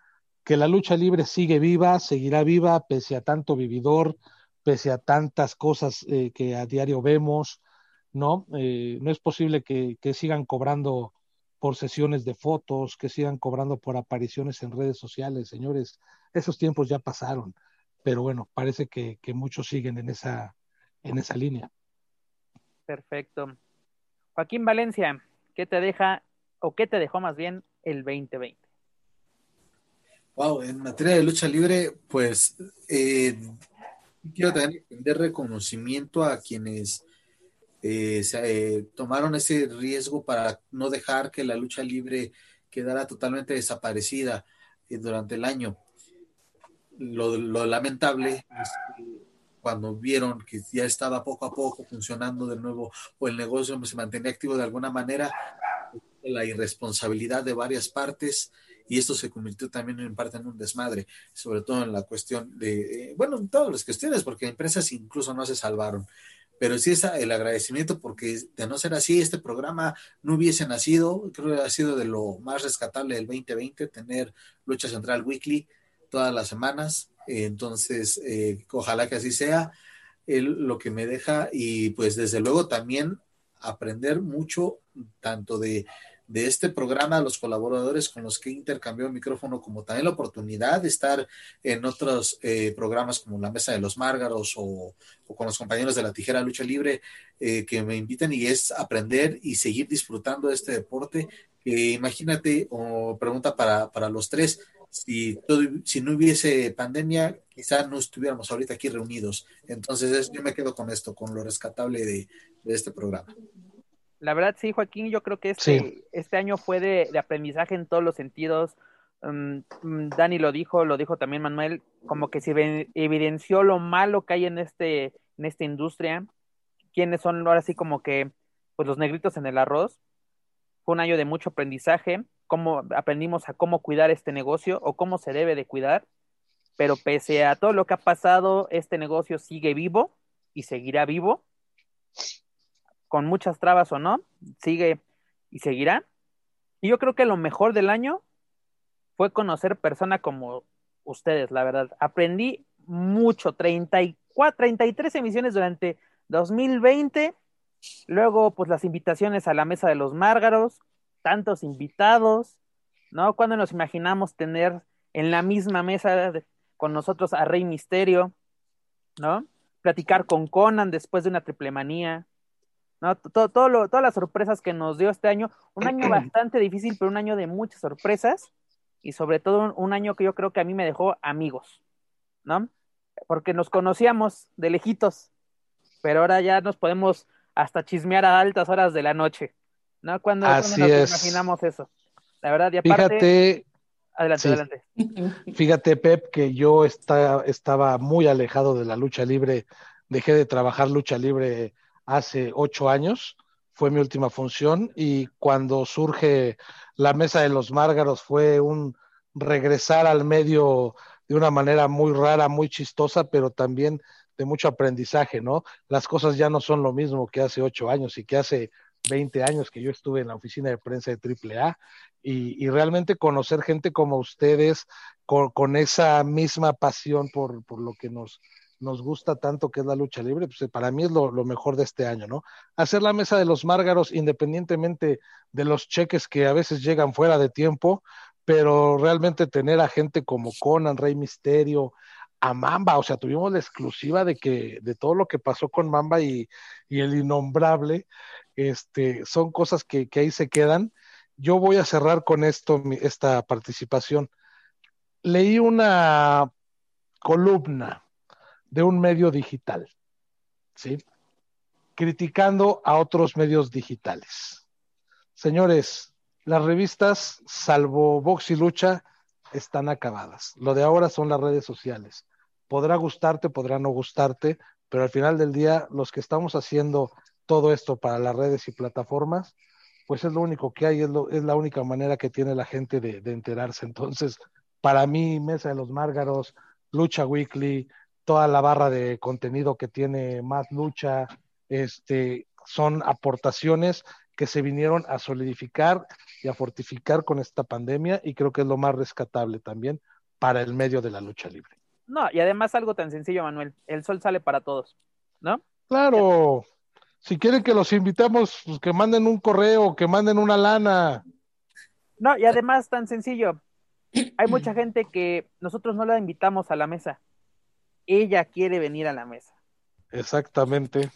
que la lucha libre sigue viva, seguirá viva pese a tanto vividor, pese a tantas cosas eh, que a diario vemos, ¿no? Eh, no es posible que, que, sigan cobrando por sesiones de fotos, que sigan cobrando por apariciones en redes sociales, señores. Esos tiempos ya pasaron, pero bueno, parece que, que muchos siguen en esa, en esa línea. Perfecto. Joaquín Valencia, ¿qué te deja o qué te dejó más bien el 2020? Wow, en materia de lucha libre, pues eh, quiero también reconocimiento a quienes eh, eh, tomaron ese riesgo para no dejar que la lucha libre quedara totalmente desaparecida eh, durante el año. Lo, lo lamentable es que cuando vieron que ya estaba poco a poco funcionando de nuevo o el negocio se mantenía activo de alguna manera, la irresponsabilidad de varias partes y esto se convirtió también en parte en un desmadre, sobre todo en la cuestión de, eh, bueno, en todas las cuestiones, porque empresas incluso no se salvaron. Pero sí es el agradecimiento porque de no ser así, este programa no hubiese nacido, creo que ha sido de lo más rescatable del 2020, tener Lucha Central Weekly todas las semanas. entonces, eh, ojalá que así sea. lo que me deja y pues desde luego también aprender mucho tanto de de este programa, los colaboradores con los que intercambió el micrófono, como también la oportunidad de estar en otros eh, programas como la Mesa de los Márgaros o, con los compañeros de la Tijera Lucha Libre eh, que me invitan y es aprender y seguir disfrutando de este deporte. imagínate, o pregunta para, para los tres, si, todo, si no hubiese pandemia, quizás no estuviéramos ahorita aquí reunidos. Entonces, yo me quedo con esto, con lo rescatable de, de este programa. La verdad, sí, Joaquín, yo creo que este, este año fue de, aprendizaje en todos los sentidos. Mm, Dani lo dijo, lo dijo también Manuel, como que se evidenció lo malo que hay en, este, en esta industria, quiénes son ahora sí como que pues los negritos en el arroz. Fue un año de mucho aprendizaje, cómo aprendimos a cómo cuidar este negocio o cómo se debe de cuidar. pero pese a todo lo que ha pasado, este negocio sigue vivo y seguirá vivo, con muchas trabas o no, sigue y seguirá. Y yo creo que lo mejor del año fue conocer personas como ustedes, la verdad. Aprendí mucho, 34, 33 emisiones durante 2020, luego pues las invitaciones a la mesa de los Márgaros, tantos invitados, ¿no? Cuando nos imaginamos tener en la misma mesa con nosotros a Rey Misterio, ¿no? Platicar con Conan después de una triple manía, ¿no? Todo, todo lo, todas las sorpresas que nos dio este año, un año bastante difícil, pero un año de muchas sorpresas y sobre todo un, un, año que yo creo que a mí me dejó amigos, ¿no? Porque nos conocíamos de lejitos, pero ahora ya nos podemos hasta chismear a altas horas de la noche, ¿no? Cuando, Así nos es. imaginamos eso. La verdad, y aparte, Fíjate, adelante, sí. adelante. fíjate, Pep, que yo está, estaba muy alejado de la lucha libre. Dejé de trabajar lucha libre hace ocho años. Fue mi última función. Y cuando surge la mesa de los Márgaros, fue un regresar al medio de una manera muy rara, muy chistosa, pero también de mucho aprendizaje, ¿no? Las cosas ya no son lo mismo que hace ocho años y que hace 20 años que yo estuve en la oficina de prensa de AAA y, y realmente conocer gente como ustedes con, con esa misma pasión por, por, lo que nos, nos gusta tanto que es la lucha libre, pues para mí es lo, lo, mejor de este año, ¿no? Hacer la mesa de los márgaros independientemente de los cheques que a veces llegan fuera de tiempo, pero realmente tener a gente como Conan, Rey Misterio, a Mamba, o sea, tuvimos la exclusiva de que de todo lo que pasó con Mamba y, y el innombrable, este, son cosas que, que, ahí se quedan. Yo voy a cerrar con esto, mi, esta participación. Leí una columna de un medio digital, ¿sí? Criticando a otros medios digitales. Señores, las revistas, salvo Box y Lucha, están acabadas. Lo de ahora son las redes sociales. Podrá gustarte, podrá no gustarte, pero al final del día, los que estamos haciendo todo esto para las redes y plataformas, pues es lo único que hay, es, lo, es la única manera que tiene la gente de, de, enterarse. Entonces, para mí, Mesa de los Márgaros, Lucha Weekly, toda la barra de contenido que tiene más lucha, este, son aportaciones que se vinieron a solidificar y a fortificar con esta pandemia y creo que es lo más rescatable también para el medio de la lucha libre. No, y además algo tan sencillo, Manuel, el sol sale para todos, ¿no? Claro, si quieren que los invitemos, pues que manden un correo, que manden una lana. No, y además tan sencillo, hay mucha gente que nosotros no la invitamos a la mesa, ella quiere venir a la mesa. Exactamente.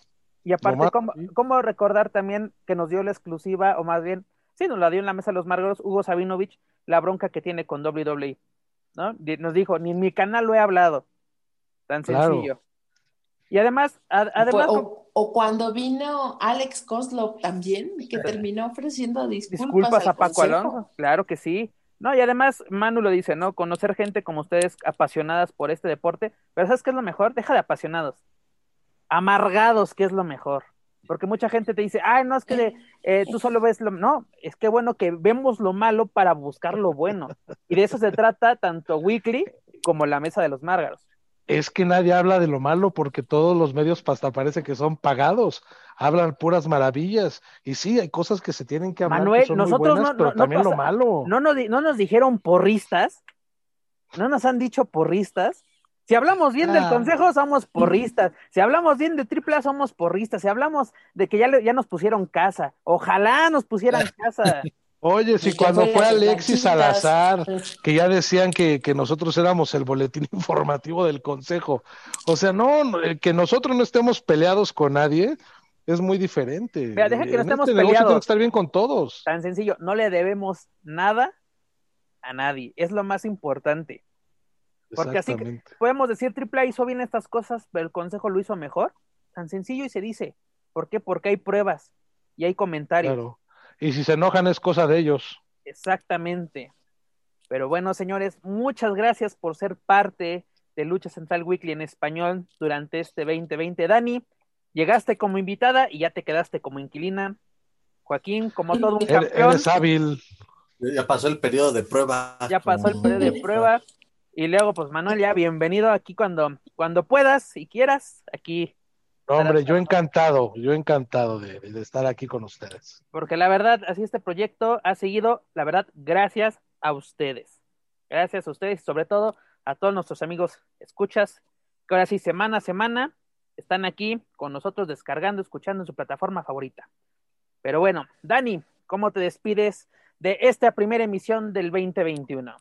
Y aparte, ¿cómo, ¿cómo, recordar también que nos dio la exclusiva, o más bien, sí, nos la dio en la mesa de los Margaros, Hugo Sabinovich, la bronca que tiene con WWE, ¿no? Nos dijo, ni en mi canal lo he hablado. Tan sencillo. Claro. Y además, además o, o, cuando vino Alex Koslov también, que terminó ofreciendo disculpas, disculpas a Paco consejo. Alonso, claro que sí. No, y además Manu lo dice, ¿no? Conocer gente como ustedes apasionadas por este deporte, pero ¿sabes qué es lo mejor? Deja de apasionados amargados, que es lo mejor. Porque mucha gente te dice, ay, no, es que eh, tú solo ves lo... No, es que bueno que vemos lo malo para buscar lo bueno. Y de eso se trata tanto Weekly como la Mesa de los Márgaros. Es que nadie habla de lo malo porque todos los medios hasta parece que son pagados. Hablan puras maravillas. Y sí, hay cosas que se tienen que hablar Manuel, que son nosotros muy buenas, no, pero no, también no lo malo. No nos, no nos dijeron porristas. No nos han dicho porristas. Si hablamos bien ah. del consejo, somos porristas. Si hablamos bien de AAA, somos porristas. Si hablamos de que ya, le, ya nos pusieron casa, ojalá nos pusieran casa. Oye, si cuando fue Alexis Salazar, que ya decían que, que, nosotros éramos el boletín informativo del consejo. O sea, no, que nosotros no estemos peleados con nadie es muy diferente. Mira, deja que no en estemos este peleados. Tenemos que estar bien con todos. Tan sencillo, no le debemos nada a nadie. Es lo más importante. Porque así que podemos decir AAA hizo bien estas cosas, pero el consejo lo hizo mejor. Tan sencillo y se dice. ¿Por qué? Porque hay pruebas y hay comentarios. Claro. Y si se enojan es cosa de ellos. Exactamente. Pero bueno, señores, muchas gracias por ser parte de Lucha Central Weekly en español durante este 2020. Dani, llegaste como invitada y ya te quedaste como inquilina. Joaquín, como todo un campeón. Eres hábil. Ya pasó el periodo de prueba. Ya pasó el periodo de prueba. Y luego, pues Manuel, ya bienvenido aquí cuando, cuando puedas y quieras, aquí. Hombre, yo encantado, yo encantado de, de, estar aquí con ustedes. Porque la verdad, así este proyecto ha seguido, la verdad, gracias a ustedes. Gracias a ustedes y sobre todo a todos nuestros amigos escuchas, que ahora sí, semana a semana, están aquí con nosotros descargando, escuchando en su plataforma favorita. Pero bueno, Dani, ¿cómo te despides de esta primera emisión del 2021?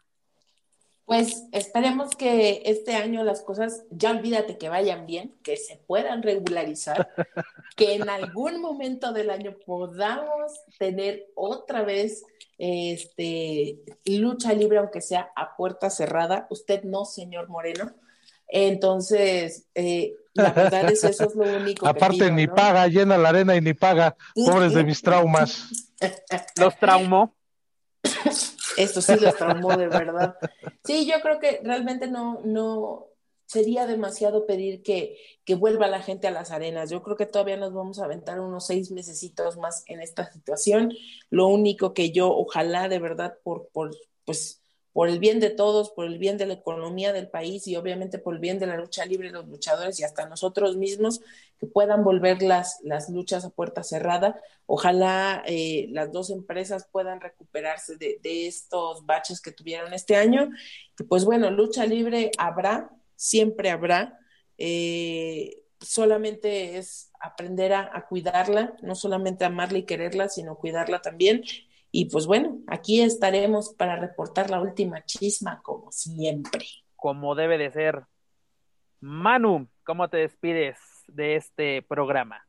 Pues esperemos que este año las cosas, ya olvídate que vayan bien, que se puedan regularizar, que en algún momento del año podamos tener otra vez este, lucha libre, aunque sea a puerta cerrada. Usted no, señor Moreno. Entonces, eh, la verdad es eso es lo único. Aparte, ni paga, llena la arena y ni paga. Pobres de mis traumas. Los traumó. Esto sí los traumó de verdad. Sí, yo creo que realmente no, no sería demasiado pedir que, que vuelva la gente a las arenas. Yo creo que todavía nos vamos a aventar unos seis mesecitos más en esta situación. Lo único que yo, ojalá de verdad, por, por pues por el bien de todos, por el bien de la economía del país y obviamente por el bien de la lucha libre de los luchadores y hasta nosotros mismos, que puedan volver las, las luchas a puerta cerrada. Ojalá eh, las dos empresas puedan recuperarse de, estos baches que tuvieron este año. Y pues bueno, lucha libre habrá, siempre habrá. Eh, solamente es aprender a, a, cuidarla, no solamente amarla y quererla, sino cuidarla también y pues bueno, aquí estaremos para reportar la última chisma como siempre. Como debe de ser. Manu, ¿cómo te despides de este programa?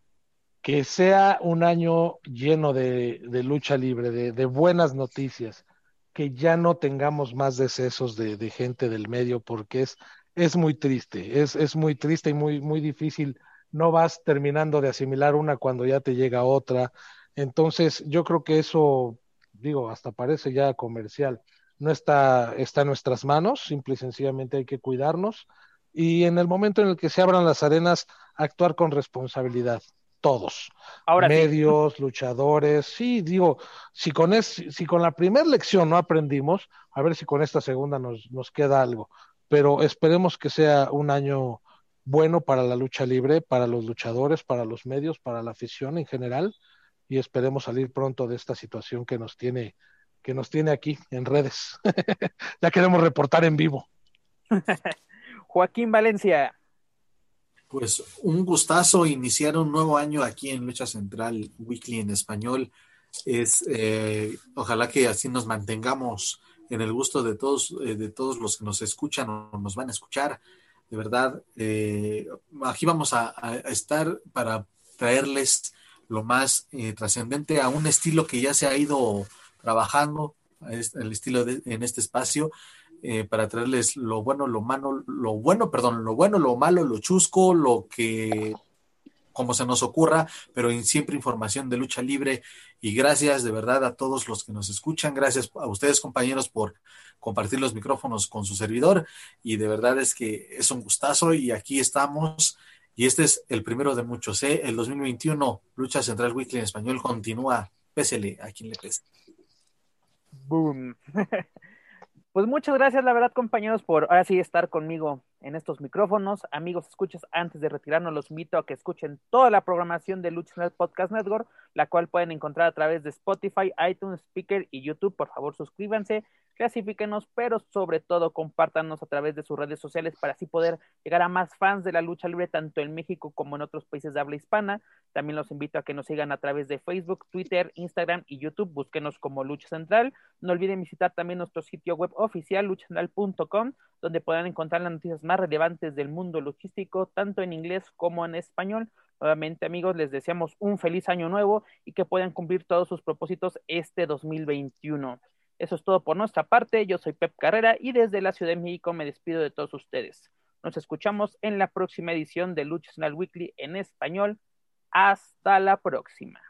Que sea un año lleno de, lucha libre, de, buenas noticias, que ya no tengamos más decesos de, de gente del medio, porque es, es muy triste, es, es muy triste y muy, muy difícil. No vas terminando de asimilar una cuando ya te llega otra. Entonces, yo creo que eso digo, hasta parece ya comercial, no está, está en nuestras manos, simple y sencillamente hay que cuidarnos y en el momento en el que se abran las arenas, actuar con responsabilidad, todos, Ahora medios, luchadores, sí, digo, si con, es, si con la primera lección no aprendimos, a ver si con esta segunda nos, nos queda algo, pero esperemos que sea un año bueno para la lucha libre, para los luchadores, para los medios, para la afición en general y esperemos salir pronto de esta situación que nos tiene que nos tiene aquí en redes. ya queremos reportar en vivo. Joaquín Valencia. Pues un gustazo iniciar un nuevo año aquí en Lucha Central Weekly en español. Es eh, ojalá que así nos mantengamos en el gusto de todos, eh, de todos los que nos escuchan o nos van a escuchar. De verdad, eh, aquí vamos a, estar para traerles lo más eh, trascendente a un estilo que ya se ha ido trabajando, el estilo en este espacio, eh, para traerles lo bueno, lo malo, lo bueno, perdón, lo bueno, lo malo, lo chusco, lo que como se nos ocurra, pero siempre información de lucha libre. Y gracias de verdad a todos los que nos escuchan. Gracias a ustedes, compañeros, por compartir los micrófonos con su servidor. Y de verdad es que es un gustazo y aquí estamos y este es el primero de muchos. ¿eh? El 2021, Lucha Central Weekly en español continúa. Pésele a quien le pese. Boom. pues muchas gracias, la verdad, compañeros, por ahora sí estar conmigo en estos micrófonos. Amigos, escuchas, antes de retirarnos, los invito a que escuchen toda la programación de Lucha Central Podcast Network, la cual pueden encontrar a través de Spotify, iTunes, Speaker y YouTube. Por favor, suscríbanse clasifíquenos, pero sobre todo compártanos a través de sus redes sociales para así poder llegar a más fans de la lucha libre tanto en México como en otros países de habla hispana. También los invito a que nos sigan a través de Facebook, Twitter, Instagram y YouTube. Búsquenos como Lucha Central. No olviden visitar también nuestro sitio web oficial luchacentral.com, donde podrán encontrar las noticias más relevantes del mundo logístico, tanto en inglés como en español. Nuevamente, amigos, les deseamos un feliz año nuevo y que puedan cumplir todos sus propósitos este 2021. Eso es todo por nuestra parte. Yo soy Pep Carrera y desde la Ciudad de México me despido de todos ustedes. Nos escuchamos en la próxima edición de Lucha Weekly en español. Hasta la próxima.